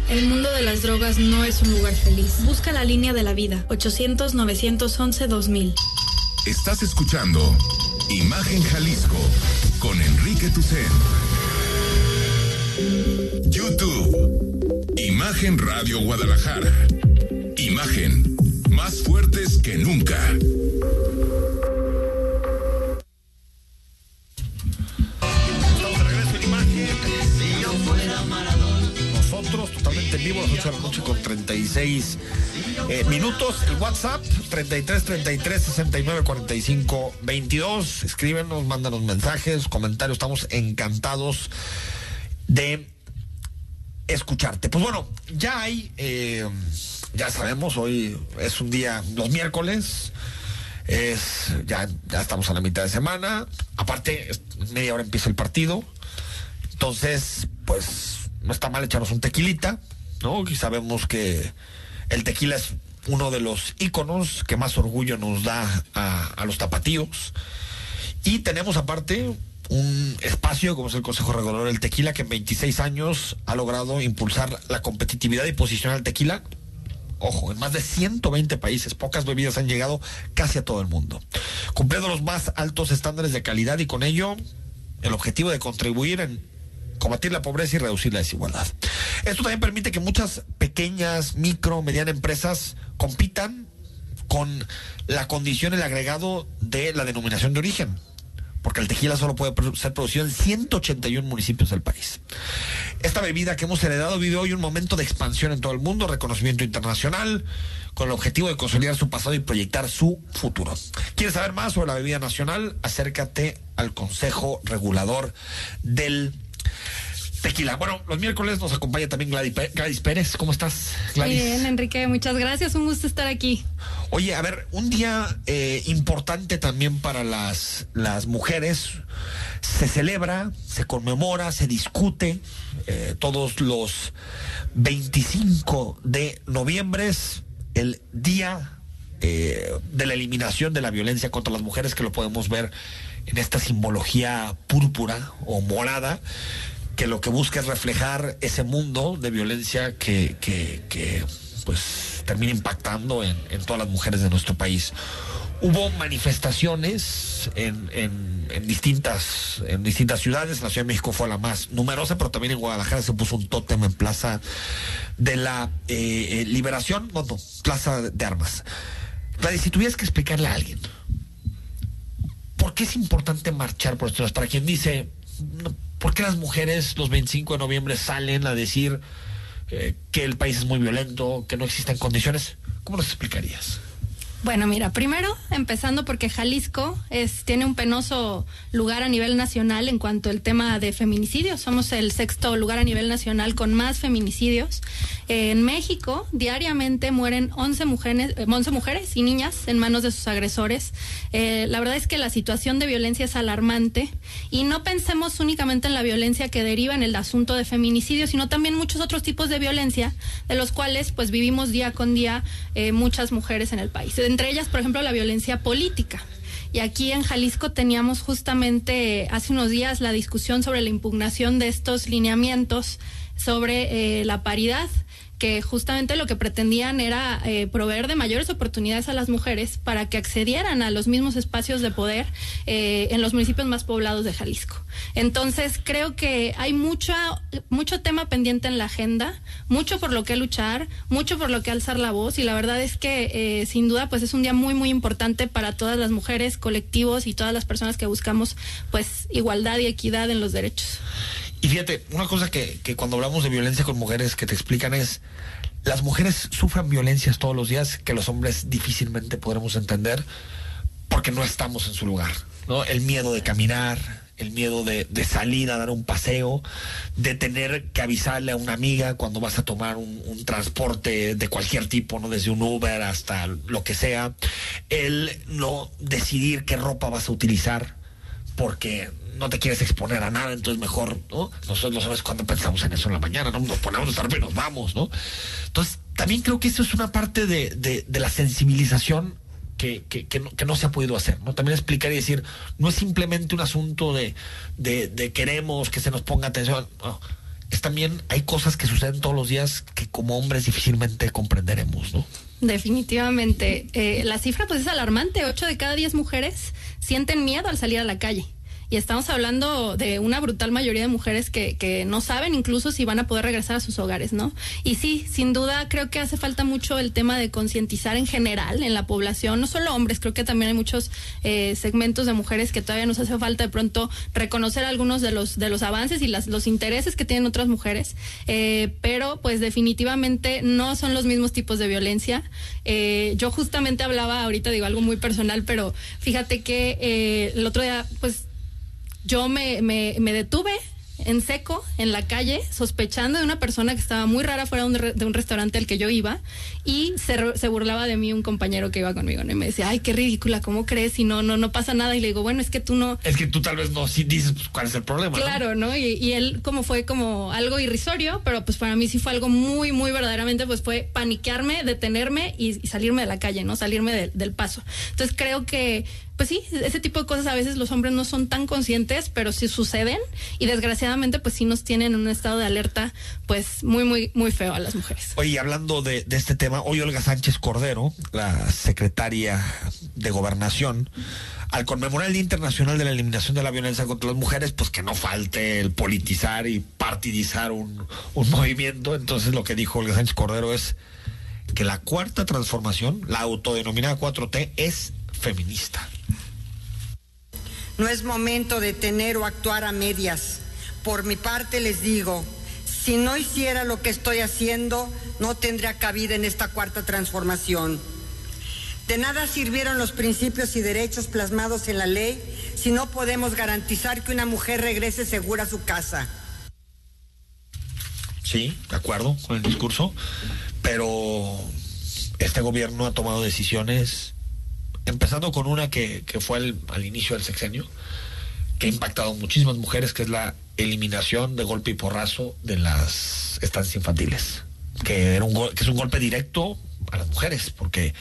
El mundo de las drogas no es un lugar feliz. Busca la línea de la vida. 800-911-2000. Estás escuchando Imagen Jalisco con Enrique Tucen. YouTube. Imagen Radio Guadalajara. Imagen. Más fuertes que nunca. 36 eh, minutos. El WhatsApp, 33 33 69 45 22. Escríbenos, mándanos mensajes, comentarios. Estamos encantados de escucharte. Pues bueno, ya hay, eh, ya sabemos, hoy es un día, los miércoles. Es, ya, ya estamos a la mitad de semana. Aparte, media hora empieza el partido. Entonces, pues, no está mal echarnos un tequilita, sabemos que el tequila es uno de los íconos que más orgullo nos da a, los tapatíos. Y tenemos aparte un espacio como es el Consejo Regulador del Tequila que en 26 años ha logrado impulsar la competitividad y posicionar el tequila. Ojo, en más de 120 países, pocas bebidas han llegado casi a todo el mundo, cumpliendo los más altos estándares de calidad y con ello el objetivo de contribuir en combatir la pobreza y reducir la desigualdad. Esto también permite que muchas pequeñas, micro, medianas empresas compitan con la condición, el agregado de la denominación de origen, porque el tequila solo puede ser producido en 181 municipios del país. Esta bebida que hemos heredado vive hoy un momento de expansión en todo el mundo, reconocimiento internacional, con el objetivo de consolidar su pasado y proyectar su futuro. ¿Quieres saber más sobre la bebida nacional? Acércate al Consejo Regulador del Tequila. Bueno, los miércoles nos acompaña también Gladys, Pé- Gladys Pérez. ¿Cómo estás, Muy Gladys? bien, Enrique, muchas gracias. Un gusto estar aquí. Oye, a ver, un día eh, importante también para las, las mujeres. Se celebra, se conmemora, se discute eh, todos los 25 de noviembre, es el día eh, de la eliminación de la violencia contra las mujeres, que lo podemos ver en esta simbología púrpura o morada, que lo que busca es reflejar ese mundo de violencia que, que, que, pues termina impactando en, todas las mujeres de nuestro país. Hubo manifestaciones en, en- distintas, en distintas ciudades. La Ciudad de México fue la más numerosa, pero también en Guadalajara se puso un tótem en Plaza de la eh, eh, Liberación, no, no, Plaza de Armas. Si tuvieras que explicarle a alguien, ¿por qué es importante marchar por estos? Para quien dice, ¿por qué las mujeres los 25 de noviembre salen a decir eh, que el país es muy violento, que no existen condiciones? ¿Cómo nos explicarías? Bueno, mira, primero empezando porque Jalisco es, tiene un penoso lugar a nivel nacional en cuanto al tema de feminicidios. Somos el sexto lugar a nivel nacional con más feminicidios. Eh, en México diariamente mueren 11 mujeres, eh, 11 mujeres y niñas en manos de sus agresores. Eh, la verdad es que la situación de violencia es alarmante y no pensemos únicamente en la violencia que deriva en el asunto de feminicidio, sino también muchos otros tipos de violencia de los cuales pues vivimos día con día eh, muchas mujeres en el país. Entre ellas, por ejemplo, la violencia política. Y aquí en Jalisco teníamos justamente hace unos días la discusión sobre la impugnación de estos lineamientos sobre eh, la paridad que justamente lo que pretendían era eh, proveer de mayores oportunidades a las mujeres para que accedieran a los mismos espacios de poder eh, en los municipios más poblados de Jalisco. Entonces, creo que hay mucha, mucho tema pendiente en la agenda, mucho por lo que luchar, mucho por lo que alzar la voz y la verdad es que eh, sin duda pues es un día muy muy importante para todas las mujeres, colectivos y todas las personas que buscamos pues igualdad y equidad en los derechos. Y fíjate, una cosa que, que cuando hablamos de violencia con mujeres que te explican es, las mujeres sufren violencias todos los días que los hombres difícilmente podremos entender porque no estamos en su lugar, ¿no? El miedo de caminar, el miedo de, de, salir a dar un paseo, de tener que avisarle a una amiga cuando vas a tomar un, un, transporte de cualquier tipo, ¿no? Desde un Uber hasta lo que sea, el no decidir qué ropa vas a utilizar, porque no te quieres exponer a nada, entonces mejor, ¿no? Nosotros no sabes cuándo pensamos en eso en la mañana, ¿no? Nos ponemos nuestra ropa y nos vamos, ¿no? Entonces, también creo que eso es una parte de, de, la sensibilización que, que, que, no, se ha podido hacer, ¿no? También explicar y decir, no es simplemente un asunto de, de, queremos que se nos ponga atención. Es también, hay cosas que suceden todos los días que como hombres difícilmente comprenderemos, ¿no? Definitivamente. Eh, la cifra pues es alarmante. Ocho de cada diez mujeres sienten miedo al salir a la calle. Y estamos hablando de una brutal mayoría de mujeres que, que no saben incluso si van a poder regresar a sus hogares, ¿no? Y sí, sin duda creo que hace falta mucho el tema de concientizar en general en la población, no solo hombres, creo que también hay muchos eh, segmentos de mujeres que todavía nos hace falta de pronto reconocer algunos de los, de los avances y las, los intereses que tienen otras mujeres, eh, pero pues definitivamente no son los mismos tipos de violencia. Eh, yo justamente hablaba ahorita, digo algo muy personal, pero fíjate que el otro día, pues yo me, me, me, detuve en seco en la calle sospechando de una persona que estaba muy rara fuera de un, de un restaurante al que yo iba y se, se, burlaba de mí un compañero que iba conmigo ¿no? y me decía ay qué ridícula cómo crees y no no no pasa nada y le digo bueno es que tú no es que tú tal vez no si dices pues, cuál es el problema claro no, ¿no? Y, y, él como fue como algo irrisorio pero pues para mí sí fue algo muy muy verdaderamente pues fue paniquearme detenerme y, y salirme de la calle no salirme de, del paso. Entonces creo que pues sí, ese tipo de cosas a veces los hombres no son tan conscientes, pero sí suceden y desgraciadamente pues sí nos tienen en un estado de alerta pues muy, muy, muy feo a las mujeres. Oye, hablando de, este tema, hoy Olga Sánchez Cordero, la secretaria de Gobernación, al conmemorar el Día Internacional de la Eliminación de la Violencia contra las Mujeres, pues que no falte el politizar y partidizar un, un movimiento. Entonces lo que dijo Olga Sánchez Cordero es que la cuarta transformación, la autodenominada 4T, es feminista. No es momento de tener o actuar a medias. Por mi parte les digo, si no hiciera lo que estoy haciendo, no tendría cabida en esta cuarta transformación. De nada sirvieron los principios y derechos plasmados en la ley si no podemos garantizar que una mujer regrese segura a su casa. Sí, de acuerdo con el discurso, pero este gobierno ha tomado decisiones empezando con una que, que fue al, inicio del sexenio, que ha impactado a muchísimas mujeres, que es la eliminación de golpe y porrazo de las estancias infantiles, que, era un, es un golpe directo a las mujeres, porque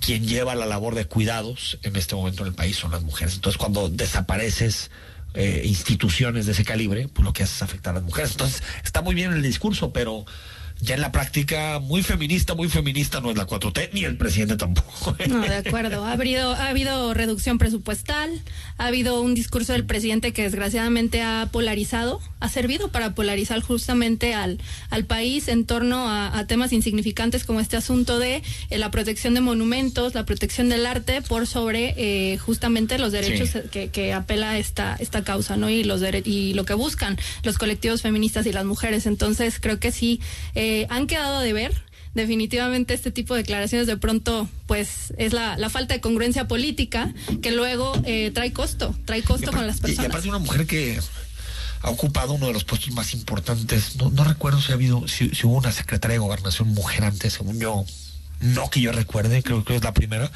quien lleva la labor de cuidados en este momento en el país son las mujeres. Entonces, cuando desapareces eh, instituciones de ese calibre, pues lo que haces es afectar a las mujeres. Entonces, está muy bien el discurso, pero ya en la práctica muy feminista, muy feminista no es la 4T, ni el presidente tampoco. No, de acuerdo. Ha habido, ha habido reducción presupuestal, ha habido un discurso del presidente que desgraciadamente ha polarizado, ha servido para polarizar justamente al, al país en torno a, a temas insignificantes como este asunto de eh, la protección de monumentos, la protección del arte por sobre eh, justamente los derechos sí. que, que, apela esta, esta causa, ¿no? Y los y lo que buscan los colectivos feministas y las mujeres. Entonces creo que sí. Eh, eh, han quedado de ver. Definitivamente este tipo de declaraciones de pronto pues es la, la falta de congruencia política que luego eh, trae costo, trae costo con las personas. Y aparte una mujer que ha ocupado uno de los puestos más importantes, no, no recuerdo si ha habido, si, si, hubo una secretaria de gobernación mujer antes, según yo, no que yo recuerde, creo que es la primera.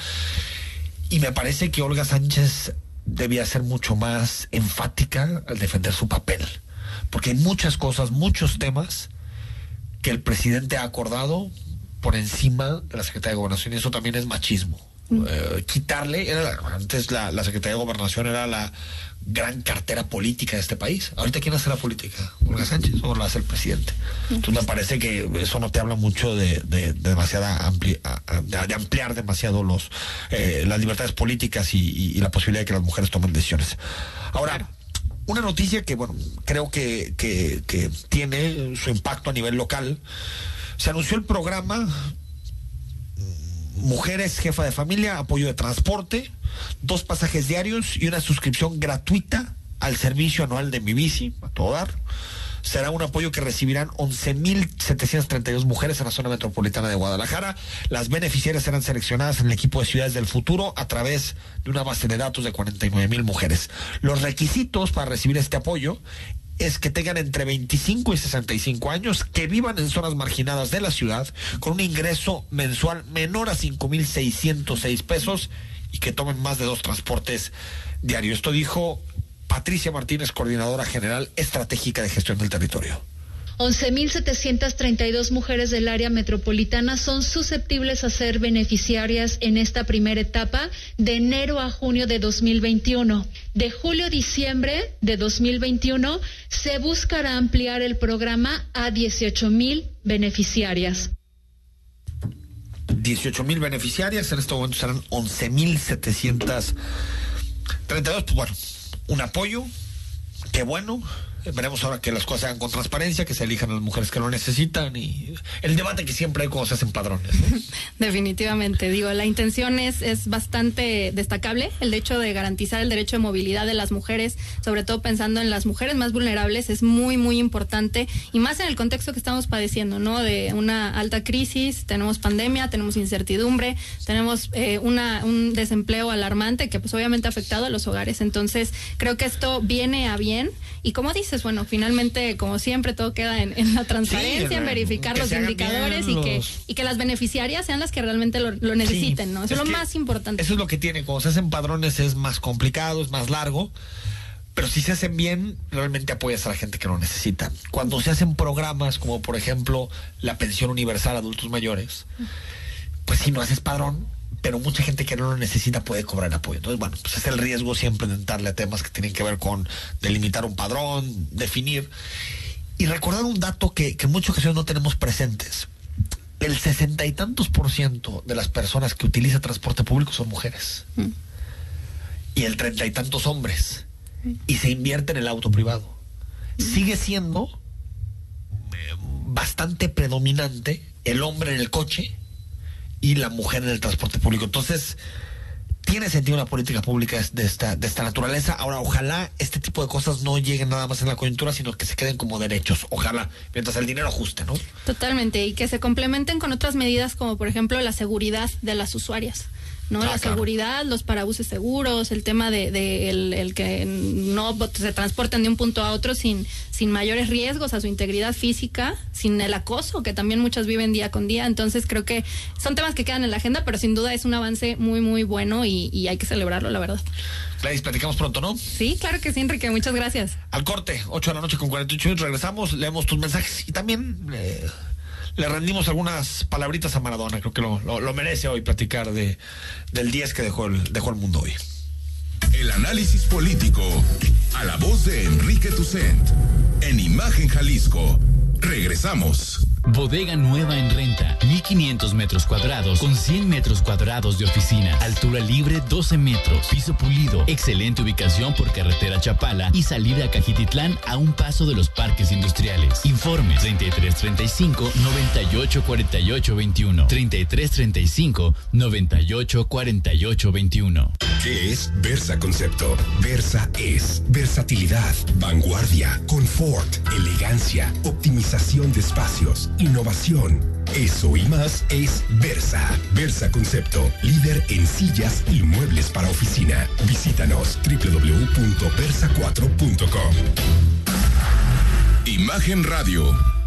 Y me parece que Olga Sánchez debía ser mucho más enfática al defender su papel. Porque hay muchas cosas, muchos temas que el presidente ha acordado por encima de la Secretaría de Gobernación y eso también es machismo. eh, quitarle, era antes la, la Secretaría de Gobernación era la gran cartera política de este país. Ahorita, ¿quién hace la política? ¿Olga Sánchez o la hace el presidente? Entonces, me parece que eso no te habla mucho de, de, de demasiada ampli, de, de, ampliar demasiado los eh, las libertades políticas y, y, y, la posibilidad de que las mujeres tomen decisiones. Ahora, una noticia que, bueno, creo que, que, que tiene su impacto a nivel local. Se anunció el programa Mujeres Jefa de Familia, apoyo de transporte, dos pasajes diarios y una suscripción gratuita al servicio anual de mi bici, a todo dar. Será un apoyo que recibirán 11.732 mujeres en la zona metropolitana de Guadalajara. Las beneficiarias serán seleccionadas en el equipo de ciudades del futuro a través de una base de datos de 49.000 mujeres. Los requisitos para recibir este apoyo es que tengan entre 25 y 65 años, que vivan en zonas marginadas de la ciudad, con un ingreso mensual menor a 5.606 pesos y que tomen más de dos transportes diarios. Esto dijo Patricia Martínez, coordinadora general estratégica de gestión del territorio. 11.732 mujeres del área metropolitana son susceptibles a ser beneficiarias en esta primera etapa de enero a junio de 2021. De julio a diciembre de 2021 se buscará ampliar el programa a 18.000 beneficiarias. 18 mil beneficiarias, en este momento serán 11.732. Pues bueno, un apoyo, qué bueno, Veremos ahora que las cosas se hagan con transparencia, que se elijan las mujeres que lo necesitan y el debate que siempre hay cuando se hacen padrones. ¿no? (laughs) Definitivamente, digo, la intención es, es bastante destacable, el hecho de garantizar el derecho de movilidad de las mujeres, sobre todo pensando en las mujeres más vulnerables, es muy, muy importante y más en el contexto que estamos padeciendo, ¿no? De una alta crisis, tenemos pandemia, tenemos incertidumbre, tenemos eh, una, un desempleo alarmante que pues obviamente ha afectado a los hogares. Entonces, creo que esto viene a bien y como dice, bueno, finalmente, como siempre, todo queda en, en la transparencia, sí, en verificar los indicadores y, que, y que las beneficiarias sean las que realmente lo, lo necesiten, sí, ¿no? Eso es, es lo más importante. Eso es lo que tiene, cuando se hacen padrones es más complicado, es más largo. Pero si se hacen bien, realmente apoyas a la gente que lo necesita. Cuando se hacen programas como, por ejemplo, la pensión universal a adultos mayores, pues si no haces padrón, pero mucha gente que no lo necesita puede cobrar apoyo. Entonces, bueno, pues es el riesgo siempre de entrarle a temas que tienen que ver con delimitar un padrón, definir. Y recordar un dato que, que en muchas ocasiones no tenemos presentes. El sesenta y tantos por ciento de las personas que utilizan transporte público son mujeres. Mm. Y el treinta y tantos hombres. Mm. Y se invierte en el auto privado. Mm. Sigue siendo eh, bastante predominante el hombre en el coche y la mujer en el transporte público. Entonces, tiene sentido una política pública de esta, de esta naturaleza. Ahora, ojalá este tipo de cosas no lleguen nada más en la coyuntura, sino que se queden como derechos. Ojalá, mientras el dinero ajuste, ¿no? Totalmente, y que se complementen con otras medidas como, por ejemplo, la seguridad de las usuarias. ¿No? Ah, la claro. seguridad, los parabuses seguros, el tema de, de el, el, que no se transporten de un punto a otro sin, sin mayores riesgos a su integridad física, sin el acoso que también muchas viven día con día. Entonces creo que son temas que quedan en la agenda, pero sin duda es un avance muy, muy bueno y, y hay que celebrarlo, la verdad. Gladys, platicamos pronto, ¿no? Sí, claro que sí, Enrique, muchas gracias. Al corte, 8 de la noche con 48 minutos, regresamos, leemos tus mensajes y también... Eh le rendimos algunas palabritas a Maradona. Creo que lo, lo, merece hoy platicar de, del 10 que dejó el, dejó el mundo hoy. El análisis político a la voz de Enrique Tucent en Imagen Jalisco. Regresamos. Bodega nueva en renta, 1500 metros cuadrados con 100 metros cuadrados de oficina, altura libre 12 metros, piso pulido, excelente ubicación por carretera Chapala y salida a Cajititlán a un paso de los parques industriales. Informe 3335 98 48 21 3335 98 48 21. ¿Qué es Versa Concepto? Versa es versatilidad, vanguardia, confort, elegancia, optimización de espacios innovación. Eso y más es Versa. Versa Concepto, líder en sillas y muebles para oficina. Visítanos www.versa4.com. Imagen Radio,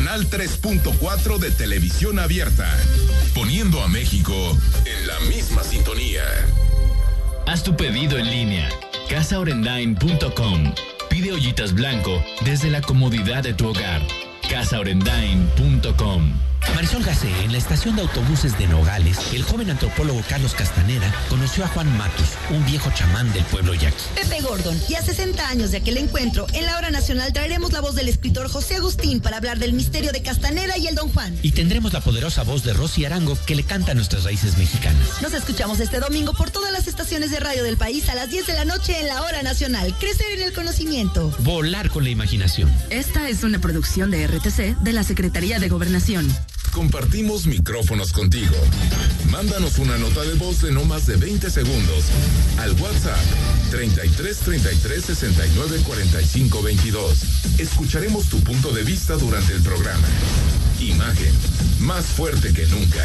Canal 3.4 de televisión abierta, poniendo a México en la misma sintonía. Haz tu pedido en línea, casaorendain.com. Pide ollitas blanco desde la comodidad de tu hogar. casaorendain.com. Marisol Gacé, en la estación de autobuses de Nogales, el joven antropólogo Carlos Castaneda conoció a Juan Matus, un viejo chamán del pueblo yaqui. Pepe Gordon, y a 60 años de aquel encuentro, en la hora nacional traeremos la voz del escritor José Agustín para hablar del misterio de Castaneda y el Don Juan. Y tendremos la poderosa voz de Rosy Arango que le canta a nuestras raíces mexicanas. Nos escuchamos este domingo por todas las estaciones de radio del país a las 10 de la noche en la hora nacional. Crecer en el conocimiento. Volar con la imaginación. Esta es una producción de RTC de la Secretaría de Gobernación. Compartimos micrófonos contigo. Mándanos una nota de voz de no más de 20 segundos al WhatsApp 33 33 69 45 22. Escucharemos tu punto de vista durante el programa. Imagen, más fuerte que nunca.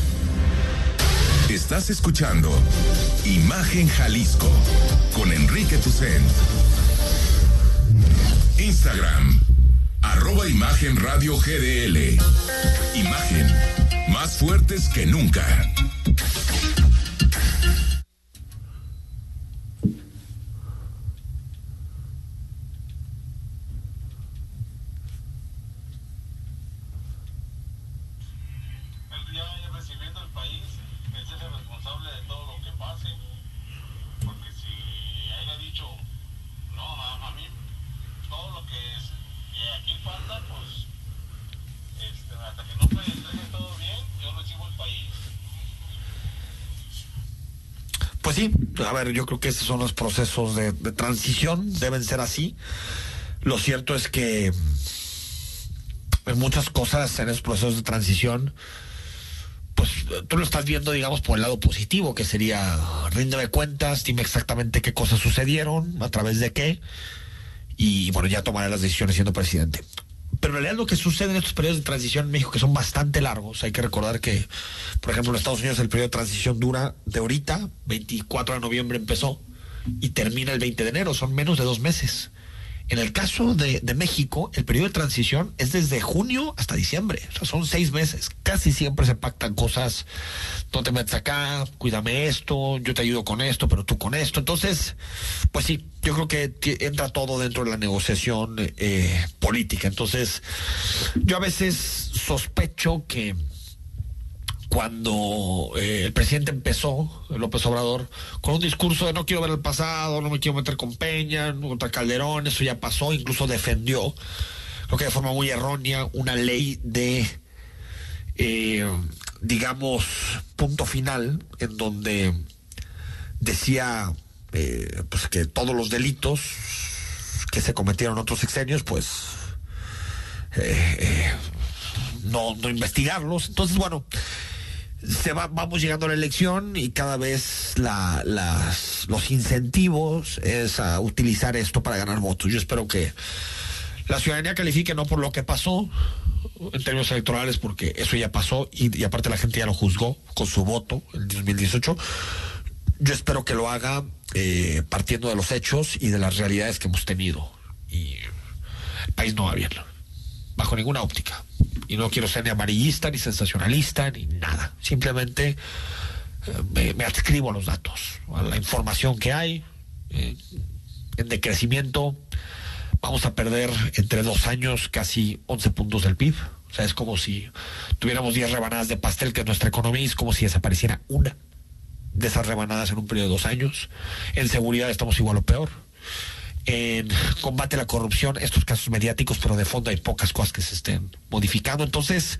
Estás escuchando Imagen Jalisco con Enrique Tucent. Instagram, arroba Imagen Radio GDL. Imagen, más fuertes que nunca. Ver, yo creo que esos son los procesos de, de transición, deben ser así. Lo cierto es que en muchas cosas en esos procesos de transición, pues tú lo estás viendo, digamos, por el lado positivo, que sería ríndeme cuentas, dime exactamente qué cosas sucedieron, a través de qué, y bueno, ya tomaré las decisiones siendo presidente. Pero en realidad lo que sucede en estos periodos de transición en México, que son bastante largos, hay que recordar que, por ejemplo, en Estados Unidos el periodo de transición dura de ahorita, 24 de noviembre empezó, y termina el 20 de enero, son menos de dos meses. En el caso de, México, el periodo de transición es desde junio hasta diciembre. O sea, son seis meses. Casi siempre se pactan cosas. No te metes acá, cuídame esto, yo te ayudo con esto, pero tú con esto. Entonces, pues sí, yo creo que entra todo dentro de la negociación eh, política. Entonces, yo a veces sospecho que cuando eh, el presidente empezó, López Obrador, con un discurso de no quiero ver el pasado, no me quiero meter con Peña, contra Calderón, eso ya pasó, incluso defendió, lo que de forma muy errónea, una ley de, eh, digamos, punto final, en donde decía eh, pues que todos los delitos que se cometieron otros sexenios, pues no, no investigarlos. Entonces, bueno, se va, vamos llegando a la elección y cada vez la, las, los incentivos es a utilizar esto para ganar votos. Yo espero que la ciudadanía califique no por lo que pasó en términos electorales, porque eso ya pasó y, aparte la gente ya lo juzgó con su voto en 2018. Yo espero que lo haga eh, partiendo de los hechos y de las realidades que hemos tenido. Y el país no va bien, bajo ninguna óptica y no quiero ser ni amarillista, ni sensacionalista, ni nada. Simplemente eh, me, adscribo a los datos, a la información que hay. Eh, en decrecimiento vamos a perder entre dos años casi 11 puntos del PIB. O sea, es como si tuviéramos 10 rebanadas de pastel, que es nuestra economía, es como si desapareciera una de esas rebanadas en un periodo de dos años. En seguridad estamos igual o peor en combate a la corrupción, estos casos mediáticos, pero de fondo hay pocas cosas que se estén modificando. Entonces,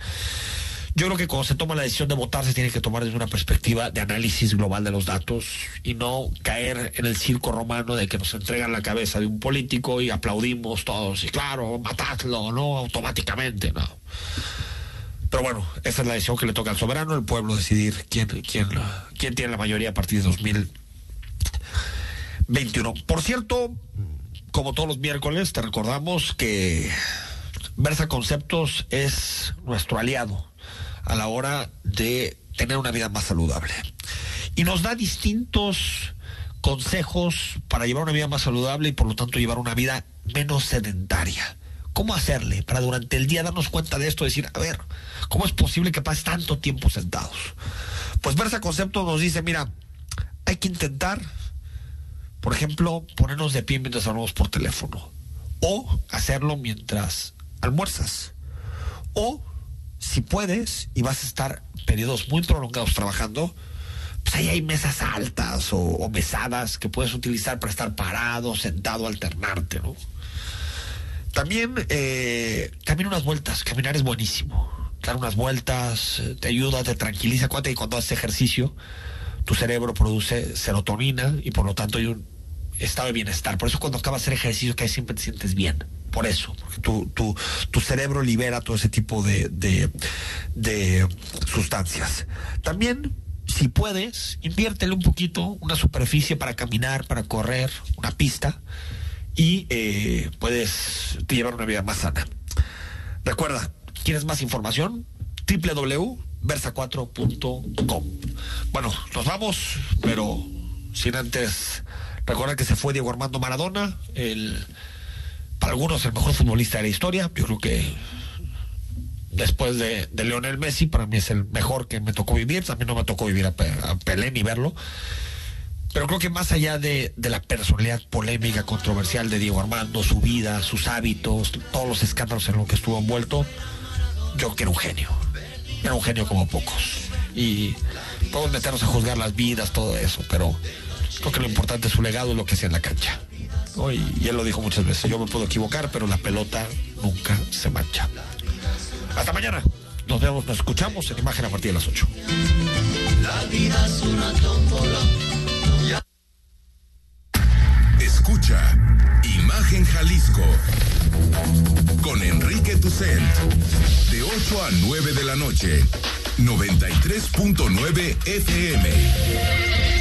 Yo creo que cuando se toma la decisión de votar se tiene que tomar desde una perspectiva de análisis global de los datos y no caer en el circo romano de que nos entregan la cabeza de un político y aplaudimos todos y claro, matadlo, no automáticamente, no. Pero bueno, esa es la decisión que le toca al soberano, el pueblo decidir quién, quién, quién tiene la mayoría a partir de 2021. Por cierto, como todos los miércoles, te recordamos que Versa Conceptos es nuestro aliado a la hora de tener una vida más saludable. Y nos da distintos consejos para llevar una vida más saludable y por lo tanto llevar una vida menos sedentaria. ¿Cómo hacerle para durante el día darnos cuenta de esto? Decir, a ver, ¿cómo es posible que pases tanto tiempo sentados? Pues Versa Conceptos nos dice, mira, hay que intentar, por ejemplo, ponernos de pie mientras hablamos por teléfono. O hacerlo mientras almuerzas. O si puedes y vas a estar periodos muy prolongados trabajando, pues ahí hay mesas altas o, mesadas que puedes utilizar para estar parado, sentado, alternarte, ¿no? También eh, caminar unas vueltas, caminar es buenísimo. Dar unas vueltas eh, te ayuda, te tranquiliza. Acuérdate que cuando haces ejercicio, tu cerebro produce serotonina y por lo tanto hay un estado de bienestar. Por eso cuando acabas de hacer ejercicio, que siempre te sientes bien por eso, tu, tu, tu cerebro libera todo ese tipo de, de, sustancias. También, si puedes, inviértele un poquito, una superficie para caminar, para correr, una pista, y eh, puedes llevar una vida más sana. Recuerda, ¿quieres más información? www.versa4.com. Bueno, nos vamos, pero sin antes recordar que se fue Diego Armando Maradona, el para algunos el mejor futbolista de la historia. Yo creo que después de, de Leonel Messi, para mí es el mejor que me tocó vivir. También no me tocó vivir a, Pelé ni verlo. Pero creo que más allá de, de, la personalidad polémica, controversial de Diego Armando, su vida, sus hábitos, todos los escándalos en los que estuvo envuelto, yo creo que era un genio. Era un genio como pocos. Y podemos meternos a juzgar las vidas, todo eso, pero creo que lo importante es su legado lo que hacía en la cancha. Y, él lo dijo muchas veces, yo me puedo equivocar, pero la pelota nunca se mancha. Hasta mañana. Nos vemos, nos escuchamos en imagen a partir de las 8. La vida es una Escucha Imagen Jalisco con Enrique Tucent de 8 a 9 de la noche 93.9 FM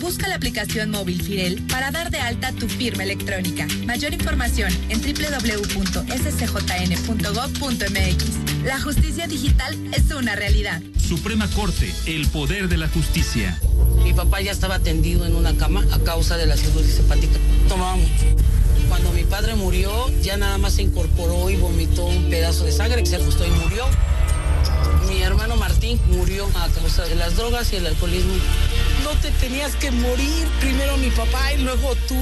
Busca la aplicación móvil Firel para dar de alta tu firma electrónica. Mayor información en www.scjn.gov.mx. La justicia digital es una realidad. Suprema Corte, el poder de la justicia. Mi papá ya estaba tendido en una cama a causa de la cirrosis hepática. Tomábamos. Cuando mi padre murió, ya nada más se incorporó y vomitó un pedazo de sangre, se ajustó y murió. Mi hermano Martín murió a causa de las drogas y el alcoholismo no te tenías que morir. Primero mi papá y luego tú.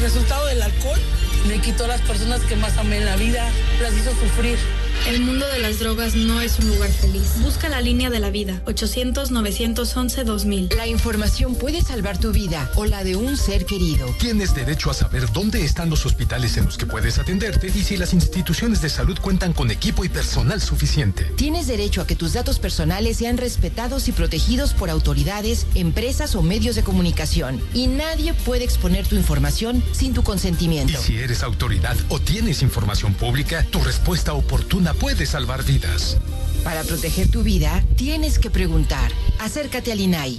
Resultado del alcohol me quitó las personas que más amé en la vida, las hizo sufrir. El mundo de las drogas no es un lugar feliz. Busca la línea de la vida. 800-911-2000. La información puede salvar tu vida o la de un ser querido. Tienes derecho a saber dónde están los hospitales en los que puedes atenderte y si las instituciones de salud cuentan con equipo y personal suficiente. Tienes derecho a que tus datos personales sean respetados y protegidos por autoridades, empresas o medios de comunicación. Y nadie puede exponer tu información sin tu consentimiento. Y si eres autoridad o tienes información pública, tu respuesta oportuna puede salvar vidas. Para proteger tu vida, tienes que preguntar. Acércate al INAI.